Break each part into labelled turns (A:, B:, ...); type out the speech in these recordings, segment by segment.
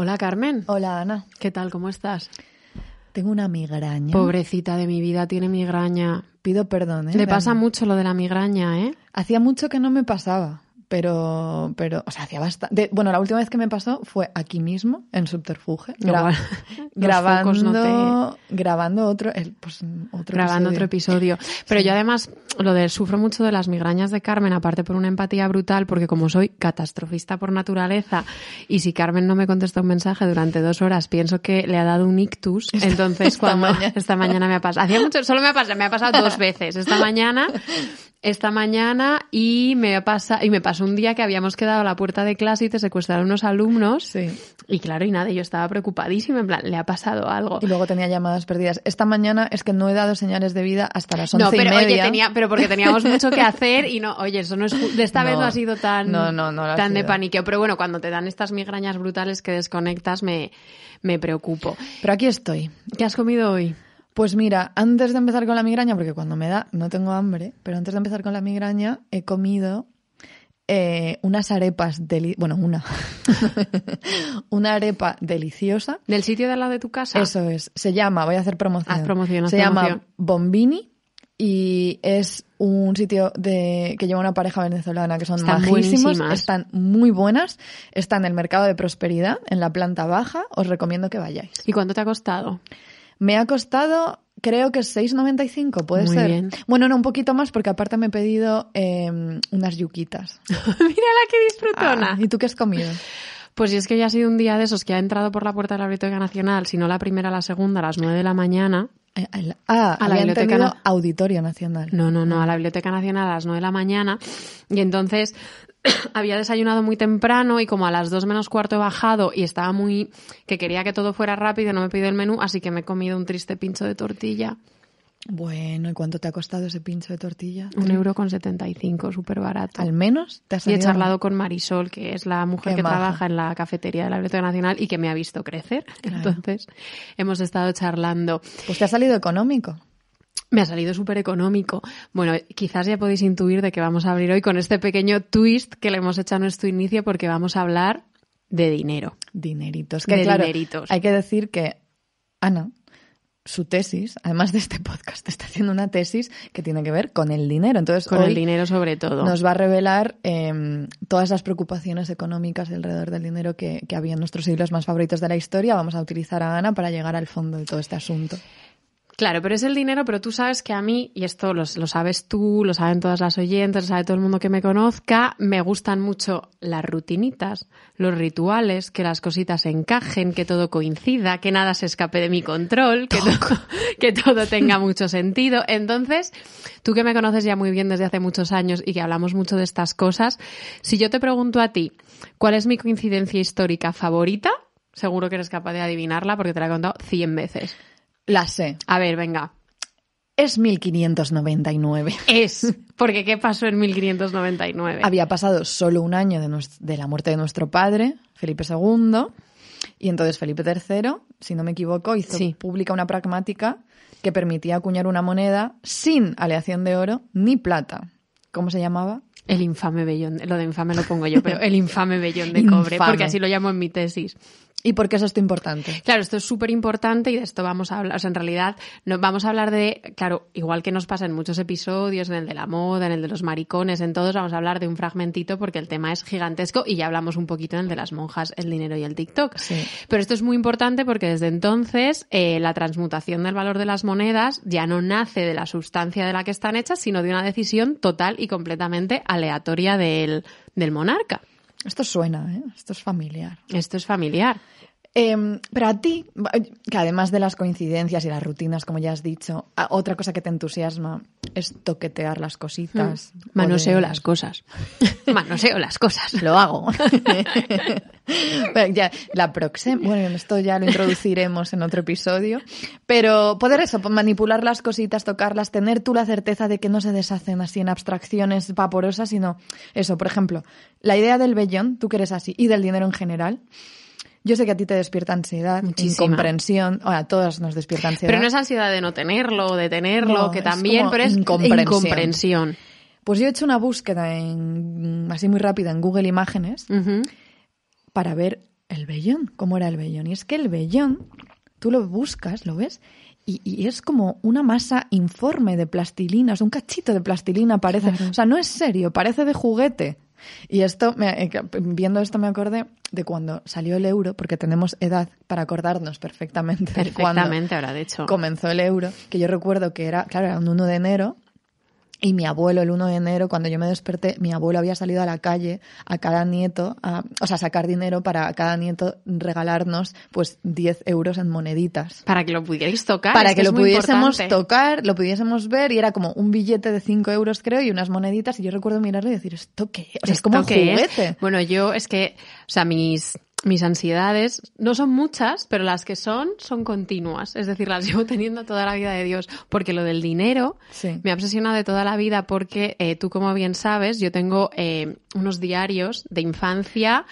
A: Hola Carmen.
B: Hola Ana.
A: ¿Qué tal? ¿Cómo estás?
B: Tengo una migraña.
A: Pobrecita de mi vida, tiene migraña.
B: Pido perdón, ¿eh?
A: Le pasa mucho lo de la migraña, ¿eh?
B: Hacía mucho que no me pasaba pero, pero, o sea, hacía bastante. Bueno, la última vez que me pasó fue aquí mismo, en Subterfuge, grabando, grabando otro, el, pues, otro
A: grabando
B: episodio.
A: otro episodio. Pero yo además, lo de sufro mucho de las migrañas de Carmen, aparte por una empatía brutal, porque como soy catastrofista por naturaleza, y si Carmen no me contesta un mensaje durante dos horas, pienso que le ha dado un ictus. Entonces,
B: esta
A: cuando
B: mañana.
A: esta mañana me ha pasado, hacía mucho, solo me ha pasado, me ha pasado dos veces. Esta mañana esta mañana y me pasa y me pasó un día que habíamos quedado a la puerta de clase y te secuestraron unos alumnos
B: Sí.
A: y claro y nada yo estaba preocupadísima en plan le ha pasado algo
B: Y luego tenía llamadas perdidas. Esta mañana es que no he dado señales de vida hasta las once
A: no pero
B: y media.
A: oye tenía pero porque teníamos mucho que hacer y no oye eso no es de esta vez
B: No.
A: ha sido tan
B: No, no, no lo ha
A: tan de paniqueo pero bueno cuando te dan estas migrañas brutales que desconectas me me preocupo
B: Pero aquí estoy.
A: ¿qué has comido hoy?
B: Pues mira, antes de empezar con la migraña, porque cuando me da no tengo hambre, pero antes de empezar con la migraña he comido eh, unas arepas, deli bueno, una, una arepa deliciosa.
A: del sitio de al lado de tu casa
B: Eso es, se llama, voy a hacer promoción.
A: Haz promoción, haz
B: se llama. Bombini y es un sitio de que lleva una pareja venezolana que son
A: Están
B: majísimos,
A: buenísimas.
B: están muy buenas, está en el mercado de prosperidad, en la planta baja, os recomiendo que vayáis.
A: y cuánto te ha costado
B: Me ha costado, creo que 6,95, puede
A: Muy
B: ser.
A: bien.
B: Bueno, no, un poquito más porque aparte me he pedido eh, unas yuquitas.
A: mira la que disfrutona
B: Ah, ¿Y tú qué has comido?
A: Pues si es que hoy ha sido un día de esos que ha entrado por la puerta de la Biblioteca Nacional, si no la primera, la segunda, a las nueve de la mañana.
B: Eh, ah,
A: A la Biblioteca Na-
B: Auditorio Nacional.
A: No, no, no, a la Biblioteca Nacional a las nueve de la mañana. Y entonces había desayunado muy temprano y como a las dos menos cuarto he bajado y estaba muy... que quería que todo fuera rápido, no me pidió el menú, así que me he comido un triste pincho de tortilla.
B: Bueno, ¿y cuánto te ha costado ese pincho de tortilla?
A: Un euro con setenta y cinco, súper barato.
B: Al menos te ha
A: Y he charlado con Marisol, que es la mujer
B: Qué
A: que
B: maja.
A: trabaja en la cafetería de la Biblioteca Nacional y que me ha visto crecer.
B: Claro.
A: Entonces hemos estado charlando.
B: Pues te ha salido económico.
A: Me ha salido súper económico. Bueno, quizás ya podéis intuir de que vamos a abrir hoy con este pequeño twist que le hemos hecho a nuestro inicio porque vamos a hablar de dinero.
B: Dineritos. Que
A: De
B: claro,
A: dineritos.
B: hay que decir que Ana, su tesis, además de este podcast, está haciendo una tesis que tiene que ver con el dinero. Entonces,
A: Con
B: hoy
A: el dinero sobre todo.
B: nos va a revelar eh, todas las preocupaciones económicas alrededor del dinero que, que había en nuestros siglos más favoritos de la historia. Vamos a utilizar a Ana para llegar al fondo de todo este asunto.
A: Claro, pero es el dinero, pero tú sabes que a mí, y esto lo, lo sabes tú, lo saben todas las oyentes, lo sabe todo el mundo que me conozca, me gustan mucho las rutinitas, los rituales, que las cositas encajen, que todo coincida, que nada se escape de mi control, que todo, que todo tenga mucho sentido. Entonces, tú que me conoces ya muy bien desde hace muchos años y que hablamos mucho de estas cosas, si yo te pregunto a ti, ¿cuál es mi coincidencia histórica favorita? Seguro que eres capaz de adivinarla porque te la he contado 100 veces.
B: La sé.
A: A ver, venga.
B: Es 1599.
A: Es, porque ¿qué pasó en 1599?
B: Había pasado solo un año de, la muerte de nuestro padre, Felipe II, y entonces Felipe III, si no me equivoco, hizo
A: Sí.
B: pública una pragmática que permitía acuñar una moneda sin aleación de oro ni plata. ¿Cómo se llamaba?
A: El infame vellón, de- lo de infame lo pongo yo, pero el infame vellón de cobre,
B: Infame.
A: porque así lo llamo en mi tesis.
B: ¿Y por qué es esto importante?
A: Claro, esto es súper importante y de esto vamos a hablar. O sea, en realidad, no, vamos a hablar de, claro, igual que nos pasa en muchos episodios, en el de la moda, en el de los maricones, en todos, vamos a hablar de un fragmentito porque el tema es gigantesco y ya hablamos un poquito en el de las monjas, el dinero y el TikTok.
B: Sí.
A: Pero esto es muy importante porque desde entonces eh, la transmutación del valor de las monedas ya no nace de la sustancia de la que están hechas, sino de una decisión total y completamente aleatoria del, del monarca.
B: Esto suena, ¿eh? Esto es familiar.
A: Esto es familiar.
B: Eh, pero a ti, que además de las coincidencias y las rutinas, como ya has dicho, otra cosa que te entusiasma es toquetear las cositas.
A: Manoseo
B: poder-
A: las cosas. Manoseo las cosas.
B: Lo hago. Bueno, ya, la próxima, bueno, esto ya lo introduciremos en otro episodio. Pero poder eso, manipular las cositas, tocarlas, tener tú la certeza de que no se deshacen así en abstracciones vaporosas, sino eso, por ejemplo, la idea del vellón, tú que eres así, y del dinero en general. Yo sé que a ti te despierta ansiedad,
A: Muchísima.
B: incomprensión, a todas nos despierta ansiedad.
A: Pero no es ansiedad de no tenerlo, de tenerlo,
B: No,
A: que
B: es
A: también,
B: como
A: pero es
B: incomprensión.
A: incomprensión.
B: Pues yo he hecho una búsqueda en, así muy rápida en Google Imágenes para ver el vellón. ¿Cómo era el vellón? Y es que el vellón, tú lo buscas, lo ves, y, y es como una masa informe de plastilina, es un cachito de plastilina parece.
A: Claro.
B: O sea, no es serio, parece de juguete. Y esto, me- eh, viendo esto me acordé de cuando salió el euro, porque tenemos edad para acordarnos perfectamente, de cuando
A: Perfectamente, ahora de hecho.
B: comenzó el euro, que yo recuerdo que era, claro, era un 1 de enero, y mi abuelo, el 1 de enero, cuando yo me desperté, mi abuelo había salido a la calle a cada nieto, a, o sea, sacar dinero para cada nieto regalarnos, pues, 10 euros en moneditas.
A: Para que lo pudierais tocar.
B: Para
A: es
B: que
A: es
B: lo
A: muy
B: pudiésemos
A: importante.
B: tocar, lo pudiésemos ver, y era como un billete de 5 euros, creo, y unas moneditas, y yo recuerdo mirarlo y decir, ¿esto qué? O sea, es como un juguete.
A: Bueno, yo es que, o sea, mis, mis ansiedades no son muchas, pero las que son, son continuas. Es decir, las llevo teniendo toda la vida de Dios. Porque lo del dinero
B: Sí.
A: me ha obsesionado de toda la vida porque eh, tú, como bien sabes, yo tengo eh, unos diarios de infancia.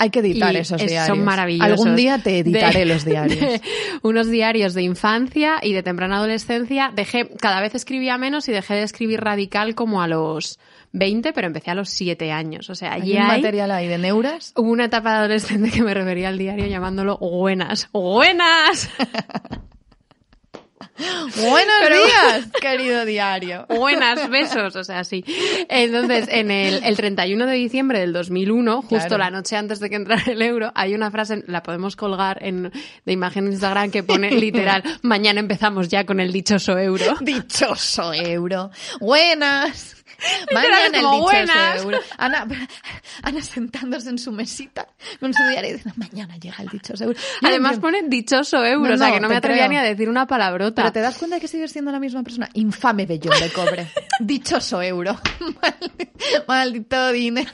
B: Hay que editar
A: y
B: esos
A: es-
B: diarios.
A: Son maravillosos.
B: Algún día te editaré
A: De-
B: los diarios.
A: unos diarios de infancia y de temprana adolescencia. Dejé, cada vez escribía menos y dejé de escribir radical como a los 20, pero empecé a los 7 años. O sea,
B: Hay
A: allí
B: un
A: hay...
B: material ahí de neuras.
A: Hubo una etapa de adolescente que me refería al diario llamándolo buenas. ¡Buenas!
B: Buenos
A: Pero-
B: días, querido diario.
A: Buenas, besos, o sea, sí. Entonces, en el, el 31 de diciembre del 2001, justo
B: Claro.
A: la noche antes de que entrara el euro, hay una frase, la podemos colgar en, de imagen de Instagram que pone literal, mañana empezamos ya con el dichoso euro.
B: Dichoso euro. Buenas. Mañana el dichoso
A: buenas.
B: euro. Ana, Ana sentándose en su mesita con su diario y diciendo, mañana llega el dichoso euro. Yo
A: Además
B: entiendo.
A: pone dichoso euro,
B: No,
A: o sea
B: no,
A: que no me atrevía
B: creo.
A: ni a decir una palabrota.
B: Pero te das cuenta de que sigues siendo la misma persona. Infame vellón de cobre. Dichoso euro. Mal- Maldito dinero.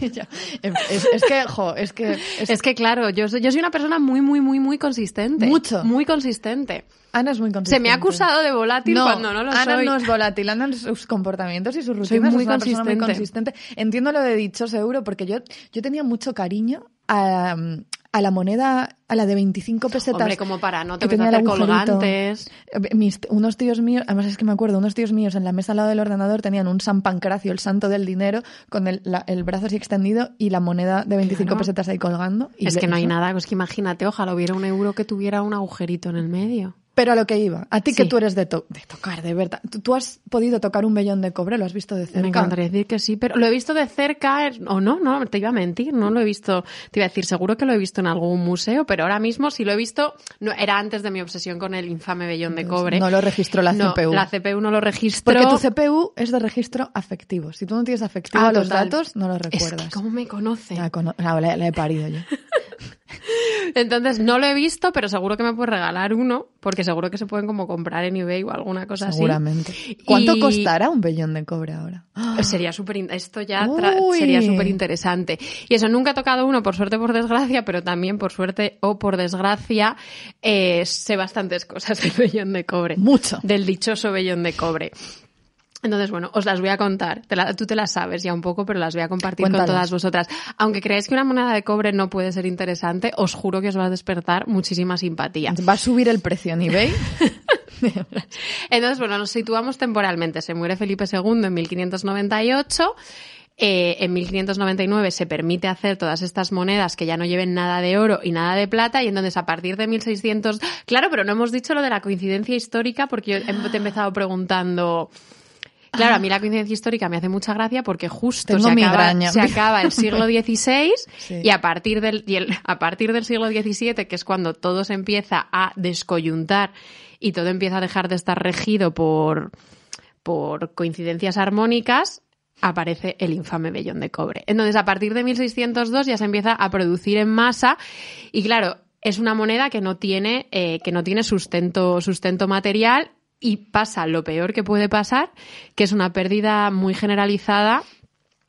B: Ya. Es, es que, jo, es que... es-
A: Es que claro, yo soy, yo soy una persona muy, muy, muy, muy consistente.
B: Mucho.
A: Muy consistente.
B: Ana es muy consistente.
A: Se me ha acusado de volátil cuando no lo
B: Ana
A: soy.
B: no es volátil, Ana en sus comportamientos y sus
A: Soy
B: rutinas
A: muy
B: es una persona muy
A: consistente.
B: consistente. Entiendo lo de dichoso euro porque yo, yo tenía mucho cariño a, a la moneda, a la de 25 pesetas.
A: Hombre, como para, no te
B: que
A: colgantes.
B: Eh, Mis, unos tíos míos, además es que me acuerdo, unos tíos míos en la mesa al lado del ordenador tenían un San Pancracio, el santo del dinero, con el, la- el brazo así extendido y la moneda de 25
A: Claro.
B: pesetas ahí colgando. Y
A: Es
B: le-
A: que no hay
B: eso-
A: nada, es que imagínate, ojalá hubiera un euro que tuviera un agujerito en el medio.
B: Pero a lo que iba, a ti que tú eres de, to- de tocar, de verdad. ¿Tú, tú has podido tocar un vellón de cobre? ¿Lo has visto de cerca?
A: Me encantaría decir que sí, pero lo he visto de cerca, o no, no, te iba a mentir, no lo he visto, te iba a decir, seguro que lo he visto en algún museo, pero ahora mismo si lo he visto, no, era antes de mi obsesión con el infame vellón de cobre.
B: no lo registró la
A: No,
B: CPU.
A: La CPU no lo registró.
B: Porque tu CPU es de registro afectivo. Si tú no tienes afectivo
A: Ah,
B: los datos, no los
A: Es
B: recuerdas.
A: que cómo me conoce.
B: La, cono- la- la- la he parido yo.
A: Entonces no lo he visto, pero seguro que me puedes regalar uno, porque seguro que se pueden como comprar en eBay o alguna cosa
B: Seguramente. ¿Cuánto
A: Y-
B: costará un vellón de cobre ahora?
A: así. Sería súper, esto ya sería súper interesante. Y eso, nunca he tocado uno, por suerte o por desgracia, pero también por suerte o por desgracia, eh, sé bastantes cosas del vellón de cobre.
B: Mucho.
A: Del dichoso vellón de cobre. Entonces, bueno, os las voy a contar. Te la- tú te las sabes ya un poco, pero las voy a compartir con todas vosotras. Aunque creáis que una moneda de cobre no puede ser interesante, os juro que os va a despertar muchísima simpatía.
B: ¿Va a subir el precio en eBay?
A: Entonces, bueno, nos situamos temporalmente. Se muere Felipe II en 1598. Eh, en 1599 se permite hacer todas estas monedas que ya no lleven nada de oro y nada de plata y entonces a partir de 1600... Claro, pero no hemos dicho lo de la coincidencia histórica porque yo te he empezado preguntando... Claro, a mí la coincidencia histórica me hace mucha gracia porque justo se acaba,
B: migraña.
A: se acaba el siglo XVI
B: Sí.
A: y a partir del y el- a partir del siglo XVII, que es cuando todo se empieza a descoyuntar y todo empieza a dejar de estar regido por por coincidencias armónicas, aparece el infame vellón de cobre. Entonces, a partir de 1602 ya se empieza a producir en masa y claro, es una moneda que no tiene, eh, que no tiene sustento, sustento material y pasa lo peor que puede pasar, que es una pérdida muy generalizada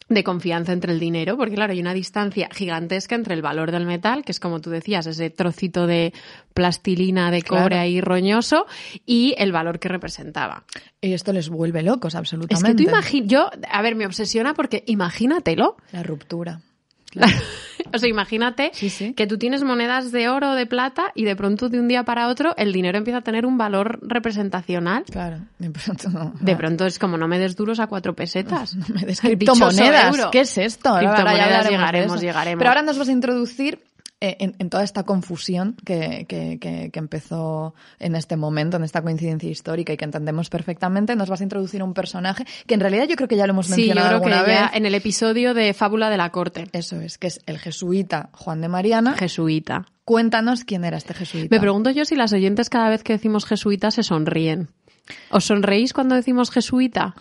A: de confianza entre el dinero, porque claro, hay una distancia gigantesca entre el valor del metal, que es como tú decías, ese trocito de plastilina de cobre
B: Claro.
A: ahí roñoso, y el valor que representaba.
B: Y esto les vuelve locos,
A: Es
B: absolutamente.
A: que tú imaginas, yo, a ver, me obsesiona porque imagínatelo.
B: La ruptura.
A: o sea, imagínate
B: Sí, sí.
A: que tú tienes monedas de oro o de plata y de pronto de un día para otro el dinero empieza a tener un valor representacional.
B: Claro. De pronto, no.
A: De pronto es como no me des duros a cuatro pesetas.
B: Me des criptomonedas. ¿Qué es esto? Ahora- ahora
A: Criptomonedas
B: de
A: llegaremos, llegaremos.
B: Pero ahora nos vas a introducir en, en toda esta confusión que, que, que, que empezó en este momento, en esta coincidencia histórica y que entendemos perfectamente, nos vas a introducir a un personaje que en realidad yo creo que ya lo hemos
A: Sí, yo
B: mencionado
A: creo que ya en el episodio de Fábula de la Corte.
B: Eso es, que es el jesuita Juan de Mariana.
A: Jesuita.
B: Cuéntanos quién era este jesuita.
A: Me pregunto yo si las oyentes cada vez que decimos jesuita se sonríen. ¿Os sonreís cuando decimos jesuita?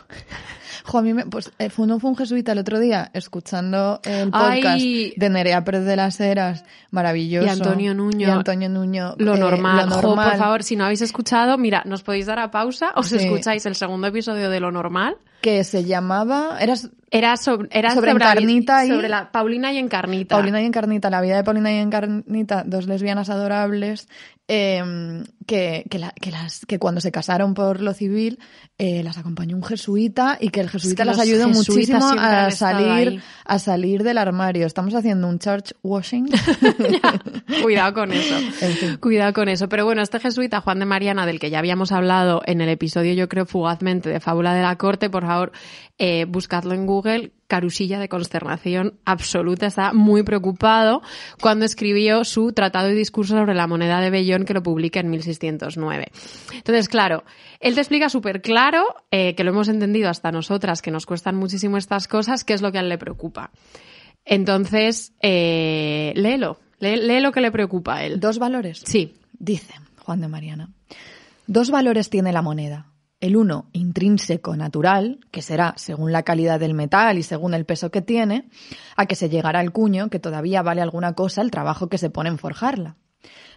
B: Jo, a mí me, pues eh, fue, no fue un jesuita el otro día escuchando el podcast
A: Ay.
B: de Nerea Pérez de las Heras, maravilloso.
A: Y Antonio Nuño.
B: Y Antonio Nuño.
A: Lo
B: eh,
A: normal.
B: lo
A: Jo, por favor, si no habéis escuchado, mira, nos podéis dar a pausa, os
B: Sí.
A: escucháis el segundo episodio de Lo Normal.
B: Que se llamaba, eras
A: Era sobre, era
B: Sobre Encarnita y-
A: sobre la Paulina y Encarnita.
B: Paulina y Encarnita, la vida de Paulina y Encarnita, dos lesbianas adorables, eh, que, que, la- que las, que cuando se casaron por lo civil, eh, las acompañó un jesuita y que el jesuita
A: que
B: las ayudó muchísimo a salir, a salir del armario. Estamos haciendo un church washing.
A: Cuidado con eso.
B: En fin.
A: Cuidado con eso. Pero bueno, este jesuita Juan de Mariana, del que ya habíamos hablado en el episodio, yo creo, fugazmente de Fábula de la Corte, por favor, eh, buscadlo en Google. Carusilla de consternación absoluta. Estaba muy preocupado cuando escribió su Tratado y Discurso sobre la moneda de Bellón, que lo publica en 1609. Entonces, claro, él te explica súper claro, eh, que lo hemos entendido hasta nosotras, que nos cuestan muchísimo estas cosas, qué es lo que a él le preocupa. Entonces, eh, léelo. Lee, lee lo que le preocupa a él.
B: Dos valores.
A: Sí.
B: Dice Juan de Mariana. Dos valores tiene la moneda. El uno, intrínseco, natural, que será según la calidad del metal y según el peso que tiene, a que se llegará al cuño, que todavía vale alguna cosa el trabajo que se pone en forjarla.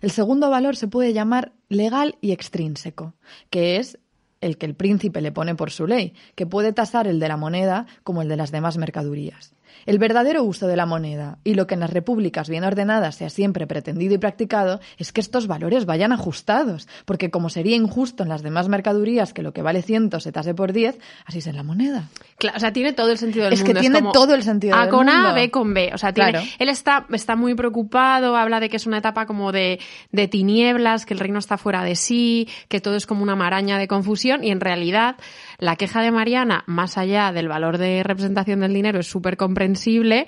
B: El segundo valor se puede llamar legal y extrínseco, que es el que el príncipe le pone por su ley, que puede tasar el de la moneda como el de las demás mercadurías. El verdadero uso de la moneda y lo que en las repúblicas bien ordenadas sea siempre pretendido y practicado es que estos valores vayan ajustados, porque como sería injusto en las demás mercadurías que lo que vale 100 se tase por 10, así es en la moneda.
A: Claro, o sea, tiene todo el sentido del
B: Es que
A: mundo.
B: tiene
A: como
B: todo el sentido
A: A
B: del
A: con A,
B: mundo.
A: B con B. O sea, tiene,
B: Claro.
A: él está, está muy preocupado, habla de que es una etapa como de, de tinieblas, que el reino está fuera de sí, que todo es como una maraña de confusión y en realidad la queja de Mariana, más allá del valor de representación del dinero, es súper comprensible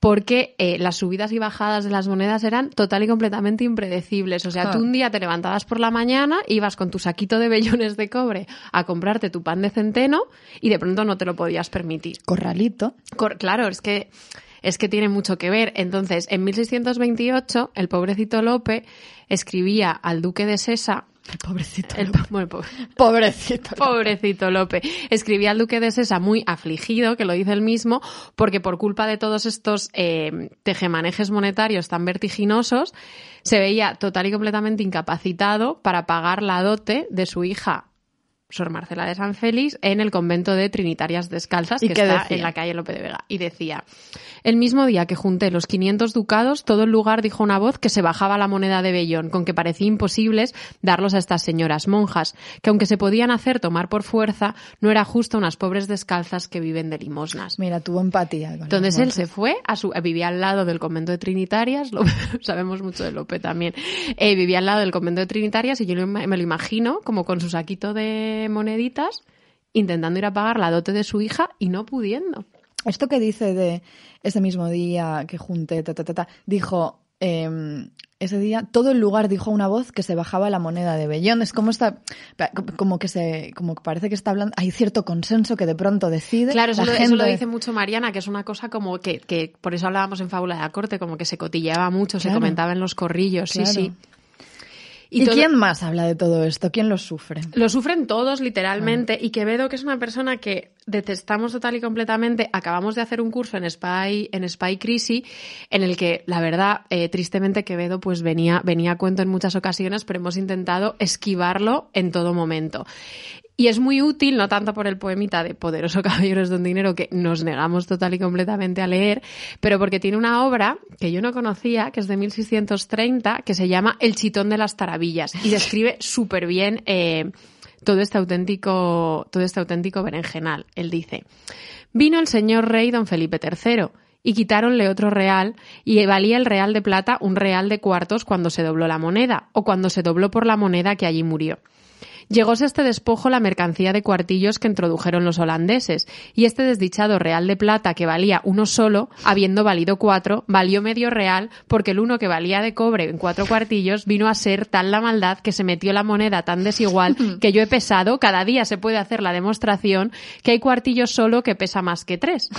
A: porque eh, las subidas y bajadas de las monedas eran total y completamente impredecibles. O sea, tú un día te levantabas por la mañana, ibas con tu saquito de vellones de cobre a comprarte tu pan de centeno y de pronto no te lo podías permitir.
B: Corralito.
A: Cor- claro, es que es que tiene mucho que ver. Entonces, en 1628, el pobrecito Lope escribía al duque de Sesa,
B: El pobrecito.
A: el,
B: Lope.
A: bueno, po-
B: Pobrecito. Lope.
A: pobrecito Lope, escribía al duque de Sesa muy afligido, que lo dice él mismo, porque por culpa de todos estos eh, tejemanejes monetarios tan vertiginosos, se veía total y completamente incapacitado para pagar la dote de su hija Sor Marcela de San Félix en el convento de Trinitarias Descalzas,
B: ¿Y
A: que está
B: decía?
A: en la calle Lope de Vega. Y decía, el mismo día que junté los 500 ducados, todo el lugar dijo una voz que se bajaba la moneda de Bellón, con que parecía imposibles darlos a estas señoras monjas, que aunque se podían hacer tomar por fuerza, no era justo unas pobres descalzas que viven de limosnas.
B: Mira, tuvo empatía. con
A: Entonces él se fue, a su, vivía al lado del convento de Trinitarias, sabemos mucho de Lope también, Eh, vivía al lado del convento de Trinitarias y yo me lo imagino como con su saquito de moneditas intentando ir a pagar la dote de su hija y no pudiendo.
B: Esto que dice de ese mismo día que junté, ta, ta, ta, ta, dijo, eh, ese día todo el lugar dijo una voz que se bajaba la moneda de Bellón. Es como está, como que se, como que parece que está hablando, hay cierto consenso que de pronto decide.
A: Claro, eso, lo, eso
B: gente-
A: lo dice mucho Mariana, que es una cosa como que, que por eso hablábamos en Fábula de la Corte, como que se cotilleaba mucho, se comentaba en los corrillos,
B: Claro.
A: sí, sí.
B: ¿Y,
A: todo-
B: quién más habla de todo esto? ¿Quién lo sufre?
A: Lo sufren todos, literalmente, y Quevedo, que es una persona que detestamos total y completamente, acabamos de hacer un curso en Spy, en Spy Crisis, en el que, la verdad, eh, tristemente Quevedo pues venía, venía a cuento en muchas ocasiones, pero hemos intentado esquivarlo en todo momento. Y es muy útil, no tanto por el poemita de Poderoso Caballeros de un Dinero que nos negamos total y completamente a leer, pero porque tiene una obra que yo no conocía, que es de 1630, que se llama El Chitón de las Tarabillas y describe súper bien eh, todo este auténtico, todo este auténtico berenjenal. Él dice, vino el señor rey don Felipe III y quitáronle otro real y valía el real de plata un real de cuartos cuando se dobló la moneda o cuando se dobló por la moneda que allí murió. Llegóse este despojo la mercancía de cuartillos que introdujeron los holandeses, y este desdichado real de plata que valía uno solo, habiendo valido cuatro, valió medio real, porque el uno que valía de cobre en cuatro cuartillos vino a ser tal la maldad que se metió la moneda tan desigual que yo he pesado, cada día se puede hacer la demostración, que hay cuartillos solo que pesa más que tres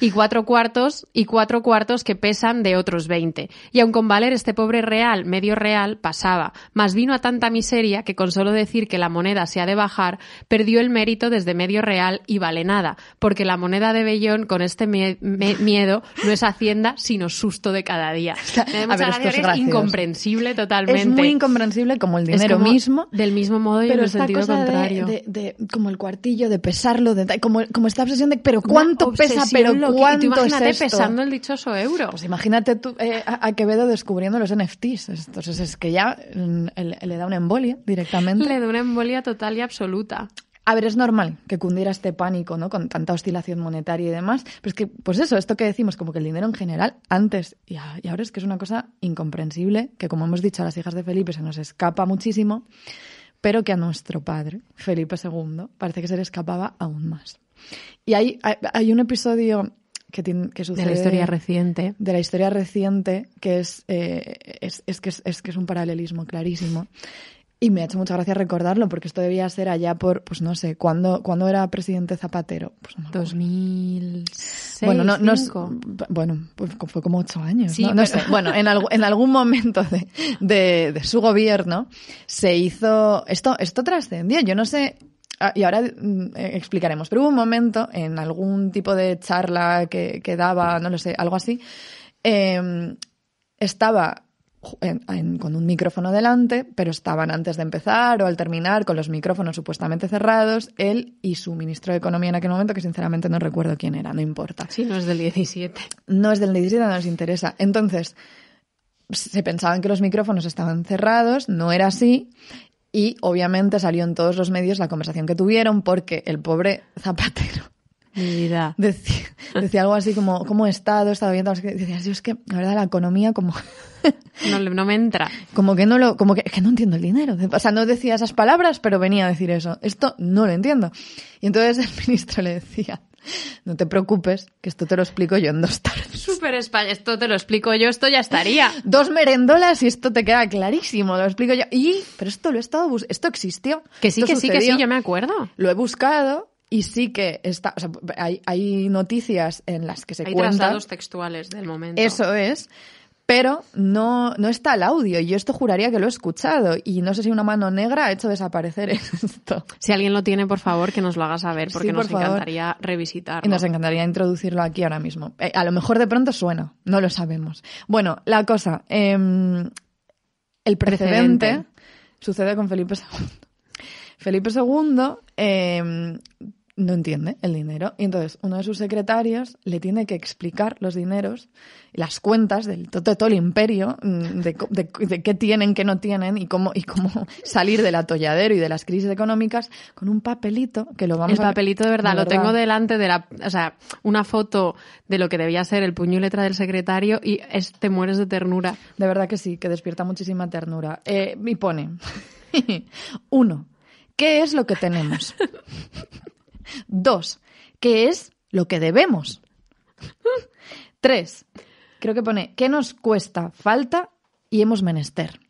A: y cuatro cuartos y cuatro cuartos que pesan de otros veinte. Y aun con valer este pobre real, medio real, pasaba. Mas vino a tanta miseria que con solo decir que la moneda se ha de bajar, perdió el mérito desde medio real y vale nada, porque la moneda de Bellón con este miedo no es hacienda, sino susto de cada día.
B: a ver, esto es,
A: incomprensible totalmente.
B: Es muy incomprensible como el dinero mismo.
A: Del mismo modo y en el sentido contrario.
B: De, como el cuartillo, de pesarlo, de, como, como esta obsesión de, pero ¿cuánto pesa, pero ¿cuánto
A: imagínate
B: es esto?
A: pesando el dichoso euro.
B: Pues imagínate tú eh, a Quevedo descubriendo los NFTs. Entonces es que ya mm, le da una embolia directamente.
A: Le da una embolia total y absoluta.
B: A ver, es normal que cundiera este pánico, ¿no? Con tanta oscilación monetaria y demás. Pero es que, pues eso, esto que decimos, como que el dinero en general, antes y, ahora es que es una cosa incomprensible, que como hemos dicho a las hijas de Felipe se nos escapa muchísimo, pero que a nuestro padre, Felipe II, parece que se le escapaba aún más. Y hay, hay, un episodio que, tiene, que sucede...
A: De la historia reciente.
B: De la historia reciente, que es, eh, es, es, que es, es, que es un paralelismo clarísimo. Y me ha hecho mucha gracia recordarlo, porque esto debía ser allá por, pues no sé, ¿cuándo, ¿cuándo era presidente Zapatero? Pues
A: no 2006,
B: Bueno, no, no bueno, pues fue como ocho años, ¿no? sé. Bueno, en, en algún momento de, de, de, su gobierno se hizo... Esto, esto trascendió, yo no sé y ahora mm, eh, explicaremos, pero hubo un momento en algún tipo de charla que, que daba, no lo sé, algo así, em, estaba con un micrófono delante, pero estaban antes de empezar o al terminar con los micrófonos supuestamente cerrados, él y su ministro de Economía en aquel momento, que sinceramente no recuerdo quién era, no importa.
A: Sí, no es del 17.
B: No es del 17, no nos interesa. Entonces, se pensaban que los micrófonos estaban cerrados, no era así, y obviamente salió en todos los medios la conversación que tuvieron porque el pobre Zapatero
A: decía,
B: decía, algo así como, ¿cómo he estado? He estado viendo, decía, es que la verdad la economía como...
A: no, no me entra.
B: Como que no lo, como que, que no entiendo el dinero. O sea, no decía esas palabras, pero venía a decir eso. Esto no lo entiendo. Y entonces el ministro le decía, no te preocupes, que esto te lo explico yo en dos tardes.
A: Súper España, esto te lo explico yo, esto ya estaría.
B: dos merendolas y esto te queda clarísimo, lo explico yo. Y, pero esto lo he estado esto existió.
A: Que sí, que sí, que sí, yo me acuerdo.
B: Lo he buscado y sí que está, o sea, hay, hay noticias en las que se
A: hay
B: cuenta.
A: Hay textuales del momento.
B: Eso es pero no, no está el audio. Y yo esto juraría que lo he escuchado. Y no sé si una mano negra ha hecho desaparecer esto.
A: Si alguien lo tiene, por favor, que nos lo haga saber, porque nos encantaría revisitarlo.
B: Y nos encantaría introducirlo aquí ahora mismo. Eh, a lo mejor de pronto suena, no lo sabemos. Bueno, la cosa. Em, el precedente, sucede con Felipe II. Felipe II eh, no entiende el dinero. Y entonces uno de sus secretarios le tiene que explicar los dineros, las cuentas del todo, todo el imperio, mm, de, de, qué tienen, qué no tienen y cómo, y cómo salir del atolladero y de las crisis económicas con un papelito que lo vamos
A: el papelito de verdad, lo tengo delante de la, o sea, una foto de lo que debía ser el puño y letra del secretario y es, te mueres de ternura.
B: De verdad que sí, que despierta muchísima ternura. Eh, y pone, uno, ¿qué es lo que tenemos? Dos, ¿qué es lo que debemos? Tres, creo que pone, ¿qué nos cuesta, falta y hemos menester?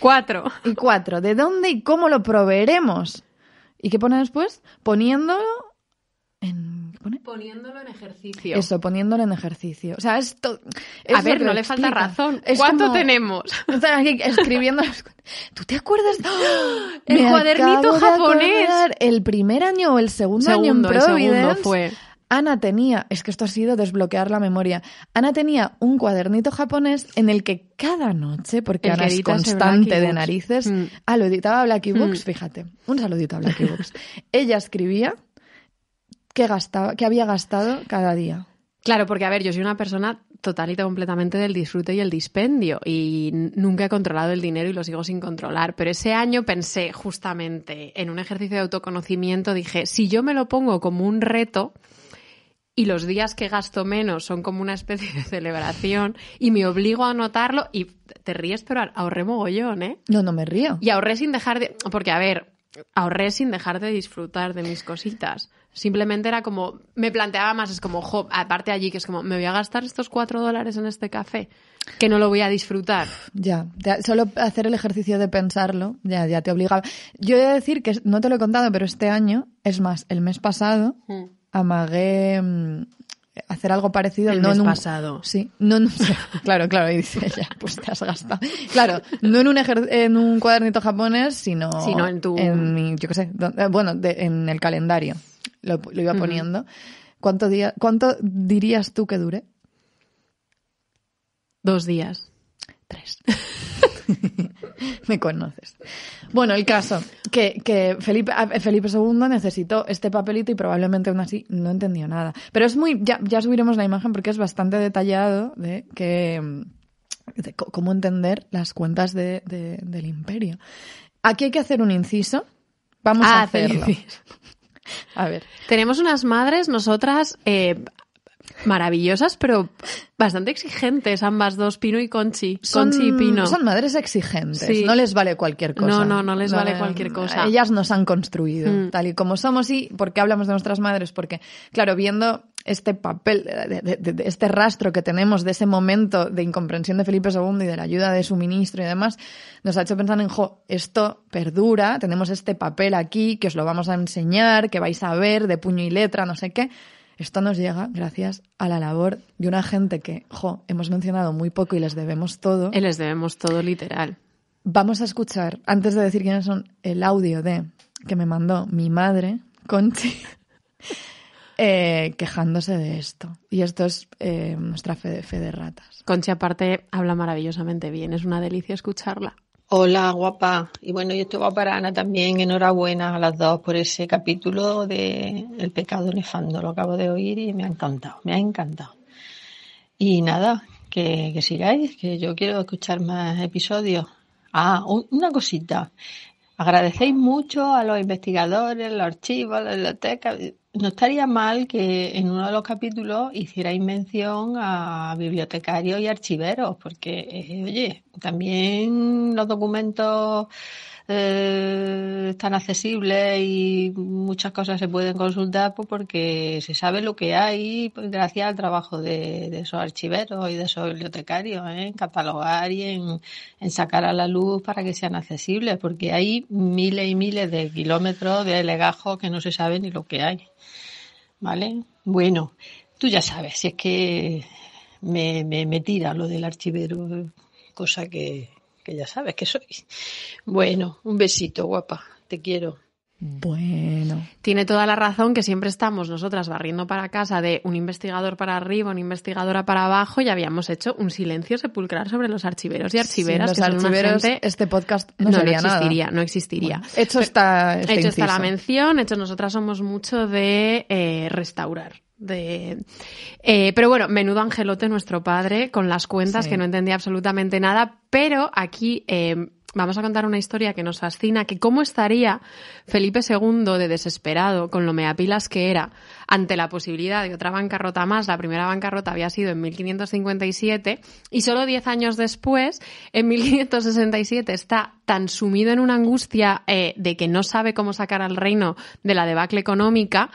A: Cuatro.
B: Y cuatro, ¿de dónde y cómo lo proveeremos? ¿Y qué pone después? Poniéndolo en...
A: pone? Poniéndolo en ejercicio.
B: Eso, poniéndolo en ejercicio. O sea, esto...
A: A ver, no le falta razón. ¿Cuánto tenemos?
B: escribiendo... ¿Tú te acuerdas?
A: El cuadernito japonés.
B: El primer año o el segundo, año en Providence. fue. Ana tenía, es que esto ha sido desbloquear la memoria. Ana tenía un cuadernito japonés en el que cada noche, porque Ana es constante de narices, mm. ah, lo editaba Blacky Books, mm. fíjate, un saludito a Blacky Books. Ella escribía qué gastaba, qué había gastado cada día.
A: Claro, porque a ver, yo soy una persona totalita completamente del disfrute y el dispendio y nunca he controlado el dinero y lo sigo sin controlar. Pero ese año pensé justamente en un ejercicio de autoconocimiento, dije, si yo me lo pongo como un reto, y los días que gasto menos son como una especie de celebración y me obligo a notarlo y te ríes, pero ahorré mogollón, ¿eh?
B: No, no me río.
A: Y ahorré sin dejar de... Porque, a ver, ahorré sin dejar de disfrutar de mis cositas. Simplemente era como, me planteaba más, es como, jo, aparte allí, que es como, me voy a gastar estos cuatro dólares en este café, que no lo voy a disfrutar.
B: Ya, ya, solo hacer el ejercicio de pensarlo, ya, ya te obligaba. Yo he de decir que, no te lo he contado, pero este año, es más, el mes pasado,
A: Mm.
B: amagué mm, hacer algo parecido.
A: El
B: no
A: mes
B: en un-
A: pasado.
B: Sí, no, no sé. Claro, claro, y dice ella, pues te has gastado. Claro, no en un, ejer- en un cuadernito japonés, sino,
A: Sino en tu-
B: en mi, yo qué sé, eh, bueno, de- en el calendario. Lo, lo iba poniendo. ¿Cuánto, día, ¿Cuánto dirías tú que dure?
A: Dos días.
B: Tres. Me conoces. Bueno, el caso, que, que Felipe, Felipe II necesitó este papelito y probablemente aún así no entendió nada. Pero es muy, ya, ya subiremos la imagen porque es bastante detallado de que de cómo entender las cuentas de- de- del imperio. Aquí hay que hacer un inciso. Vamos a
A: Ah,
B: hacerlo.
A: feliz.
B: A ver.
A: Tenemos unas madres, nosotras, eh, maravillosas, pero bastante exigentes, ambas dos, Pino y Conchi. Conchi y Pino.
B: son madres exigentes.
A: Sí.
B: No les vale cualquier cosa.
A: No, no, no les vale cualquier cosa.
B: Ellas nos han construido
A: Mm.
B: tal y como somos. ¿Y por qué hablamos de nuestras madres? Porque, claro, viendo este papel, de, de- de- de este rastro que tenemos de ese momento de incomprensión de Felipe II y de la ayuda de su ministro y demás, nos ha hecho pensar en, jo, esto perdura, tenemos este papel aquí que os lo vamos a enseñar, que vais a ver de puño y letra, no sé qué. Esto nos llega gracias a la labor de una gente que, jo, hemos mencionado muy poco y les debemos todo.
A: Eh, Les debemos todo literal.
B: Vamos a escuchar, antes de decir quiénes son, el audio de que me mandó mi madre, Conchi, eh, quejándose de esto. Y esto es eh, nuestra fe de, fe de ratas.
A: Conchi, aparte, habla maravillosamente bien. Es una delicia escucharla.
C: Hola, guapa. Y bueno, yo estoy guapa para Ana también. Enhorabuena a las dos por ese capítulo de El pecado nefando. Lo acabo de oír y me ha encantado, me ha encantado. Y nada, que, que sigáis, que yo quiero escuchar más episodios. Ah, un- una cosita. Agradecéis mucho a los investigadores, los archivos, la biblioteca. No estaría mal que en uno de los capítulos hicierais mención a bibliotecarios y archiveros, porque, eh, oye, también los documentos eh, están accesibles y muchas cosas se pueden consultar pues, porque se sabe lo que hay pues, gracias al trabajo de, de esos archiveros y de esos bibliotecarios, ¿eh? en catalogar y en, en sacar a la luz para que sean accesibles, porque hay miles y miles de kilómetros de legajos que no se sabe ni lo que hay. ¿Vale? Bueno, tú ya sabes, si es que me, me, me tira lo del archivero, cosa que, que ya sabes que soy. Bueno, un besito, guapa, te quiero.
B: Bueno,
A: Tiene toda la razón que siempre estamos nosotras barriendo para casa de un investigador para arriba, una investigadora para abajo y habíamos hecho un silencio sepulcral sobre los archiveros y archiveras, que
B: los
A: son una
B: archiveros,
A: gente...
B: este podcast no,
A: no, no
B: nada.
A: existiría, no existiría.
B: Bueno, hecho está, este
A: hecho está la mención, hecho nosotras somos mucho de eh, restaurar. De, eh, pero bueno, menudo angelote nuestro padre con las cuentas
B: Sí.
A: que no entendía absolutamente nada, pero aquí eh, vamos a contar una historia que nos fascina, que cómo estaría Felipe II de desesperado con lo meapilas que era ante la posibilidad de otra bancarrota más. La primera bancarrota había sido en 1557 y solo 10 años después, en 1567, está tan sumido en una angustia eh, de que no sabe cómo sacar al reino de la debacle económica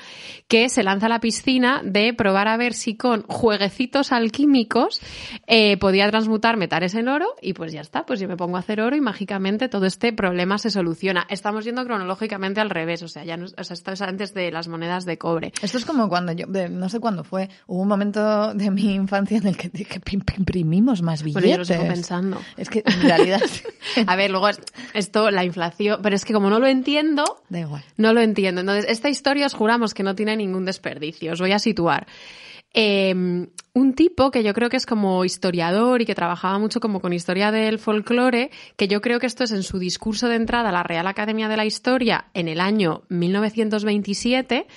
A: que se lanza a la piscina de probar a ver si con jueguecitos alquímicos eh, podía transmutar metales en oro y pues ya está, pues yo me pongo a hacer oro y mágicamente todo este problema se soluciona. Estamos yendo cronológicamente al revés, o sea, ya no, o sea, esto es antes de las monedas de cobre.
B: Como cuando yo, de- no sé cuándo fue, hubo un momento de mi infancia en el que, que imprimimos más billetes.
A: Bueno, yo lo sigo pensando.
B: Es que en realidad
A: A ver, luego es- esto, la inflación, pero es que como no lo entiendo,
B: da igual.
A: No lo entiendo. Entonces, esta historia os juramos que no tiene ningún desperdicio. Os voy a situar. Eh, un tipo que yo creo que es como historiador y que trabajaba mucho como con historia del folclore, que yo creo que esto es en su discurso de entrada a la Real Academia de la Historia en el año 1927,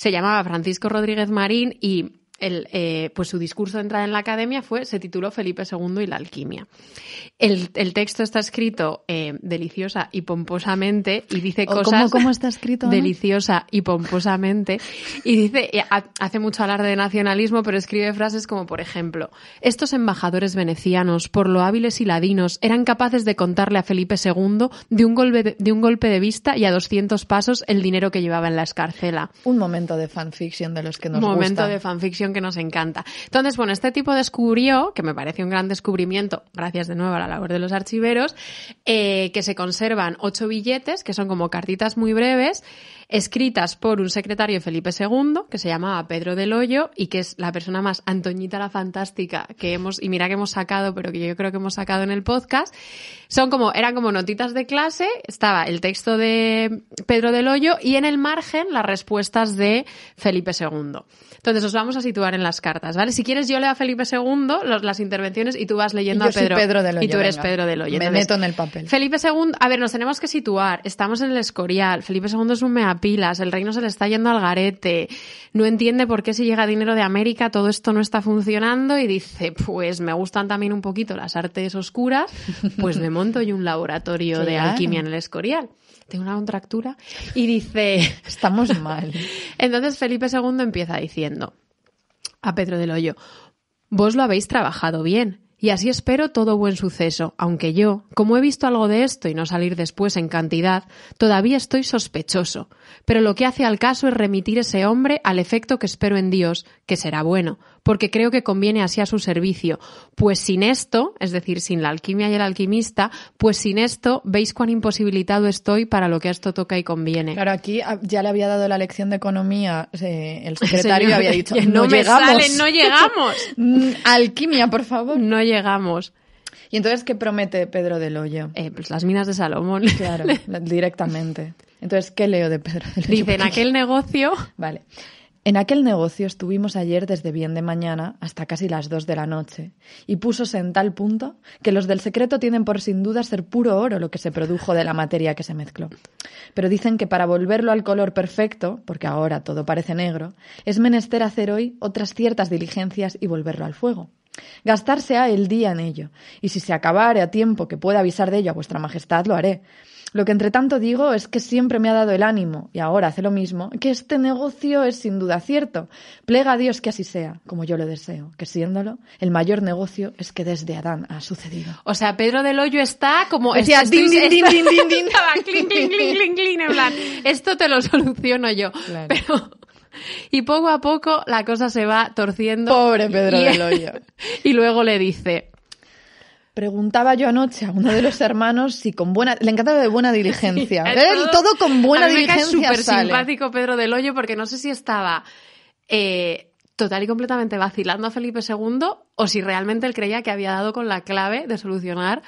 A: se llamaba Francisco Rodríguez Marín y el, eh, pues su discurso de entrada en la academia fue, se tituló Felipe II y la alquimia. El, el texto está escrito eh, deliciosa y pomposamente y dice
B: ¿O
A: cosas...
B: ¿Cómo, cómo está escrito?
A: Deliciosa y pomposamente y dice eh, ha- hace mucho alarde de nacionalismo pero escribe frases como por ejemplo estos embajadores venecianos por lo hábiles y ladinos eran capaces de contarle a Felipe II de un golpe de, de un golpe de vista y a 200 pasos el dinero que llevaba en la escarcela
B: Un momento de fanfiction de los que nos
A: momento
B: gusta.
A: de fanfiction que nos encanta. Entonces, bueno, este tipo descubrió, que me parece un gran descubrimiento, gracias de nuevo a la labor de los archiveros, eh, que se conservan ocho billetes, que son como cartitas muy breves, escritas por un secretario Felipe II, que se llamaba Pedro del Hoyo, y que es la persona más Antoñita la Fantástica que hemos, y mira que hemos sacado, pero que yo creo que hemos sacado en el podcast. Son como, eran como notitas de clase, estaba el texto de Pedro del Hoyo y en el margen las respuestas de Felipe II. Entonces os vamos a situar en las cartas, ¿vale? Si quieres yo leo a Felipe II los- las intervenciones y tú vas leyendo
B: yo
A: a
B: soy
A: Pedro.
B: Pedro del Hoyo,
A: Y tú eres
B: venga.
A: Pedro del Hoyo.
B: Me
A: Entonces,
B: meto en el papel.
A: Felipe II, a ver, nos tenemos que situar. Estamos en el Escorial. Felipe II es un meapilas. El reino se le está yendo al garete. No entiende por qué si llega dinero de América todo esto no está funcionando y dice, pues me gustan también un poquito las artes oscuras, pues me monto yo un laboratorio de alquimia en el Escorial. Tengo una contractura y dice,
B: Estamos mal.
A: entonces Felipe II empieza diciendo a Pedro del Hoyo, vos lo habéis trabajado bien. Y así espero todo buen suceso, aunque yo, como he visto algo de esto y no salir después en cantidad, todavía estoy sospechoso. Pero lo que hace al caso es remitir ese hombre al efecto que espero en Dios, que será bueno, porque creo que conviene así a su servicio. Pues sin esto, es decir, sin la alquimia y el alquimista, pues sin esto veis cuán imposibilitado estoy para lo que a esto toca y conviene.
B: Claro, aquí ya le había dado la lección de economía eh, el secretario y
A: Señor,
B: había dicho, no,
A: no me
B: llegamos.
A: no llegamos.
B: Mm, Alquimia, por favor.
A: No llegamos.
B: Y entonces, ¿qué promete Pedro del Hoyo?
A: Eh, pues las minas de Salomón.
B: Claro, directamente. Entonces, ¿qué leo de Pedro del Hoyo?
A: Dice, en aquel negocio...
B: Vale. En aquel negocio estuvimos ayer desde bien de mañana hasta casi las dos de la noche, y púsose en tal punto que los del secreto tienen por sin duda ser puro oro lo que se produjo de la materia que se mezcló. Pero dicen que para volverlo al color perfecto, porque ahora todo parece negro, es menester hacer hoy otras ciertas diligencias y volverlo al fuego. Gastarse el día en ello, y si se acabare a tiempo que pueda avisar de ello a vuestra majestad, lo haré. Lo que entre tanto digo es que siempre me ha dado el ánimo, y ahora hace lo mismo, que este negocio es sin duda cierto. Plega a Dios que así sea, como yo lo deseo, que siéndolo, el mayor negocio es que desde Adán ha sucedido.
A: O sea, Pedro del Hoyo está como...
B: Decía, din, din, din,
A: está-
B: din, din, din.
A: estaba clink, clink, clink, clink, clink, en plan, esto te lo soluciono yo.
B: Claro.
A: Pero... Y poco a poco la cosa se va torciendo.
B: Pobre Pedro
A: y,
B: del Hoyo.
A: Y luego le dice,
B: Preguntaba yo anoche a uno de los hermanos si con buena... Le encanta de buena diligencia. Todo, con buena
A: a mí me
B: diligencia
A: súper
B: sale.
A: simpático Pedro del Hoyo porque no sé si estaba eh, total y completamente vacilando a Felipe II o si realmente él creía que había dado con la clave de solucionar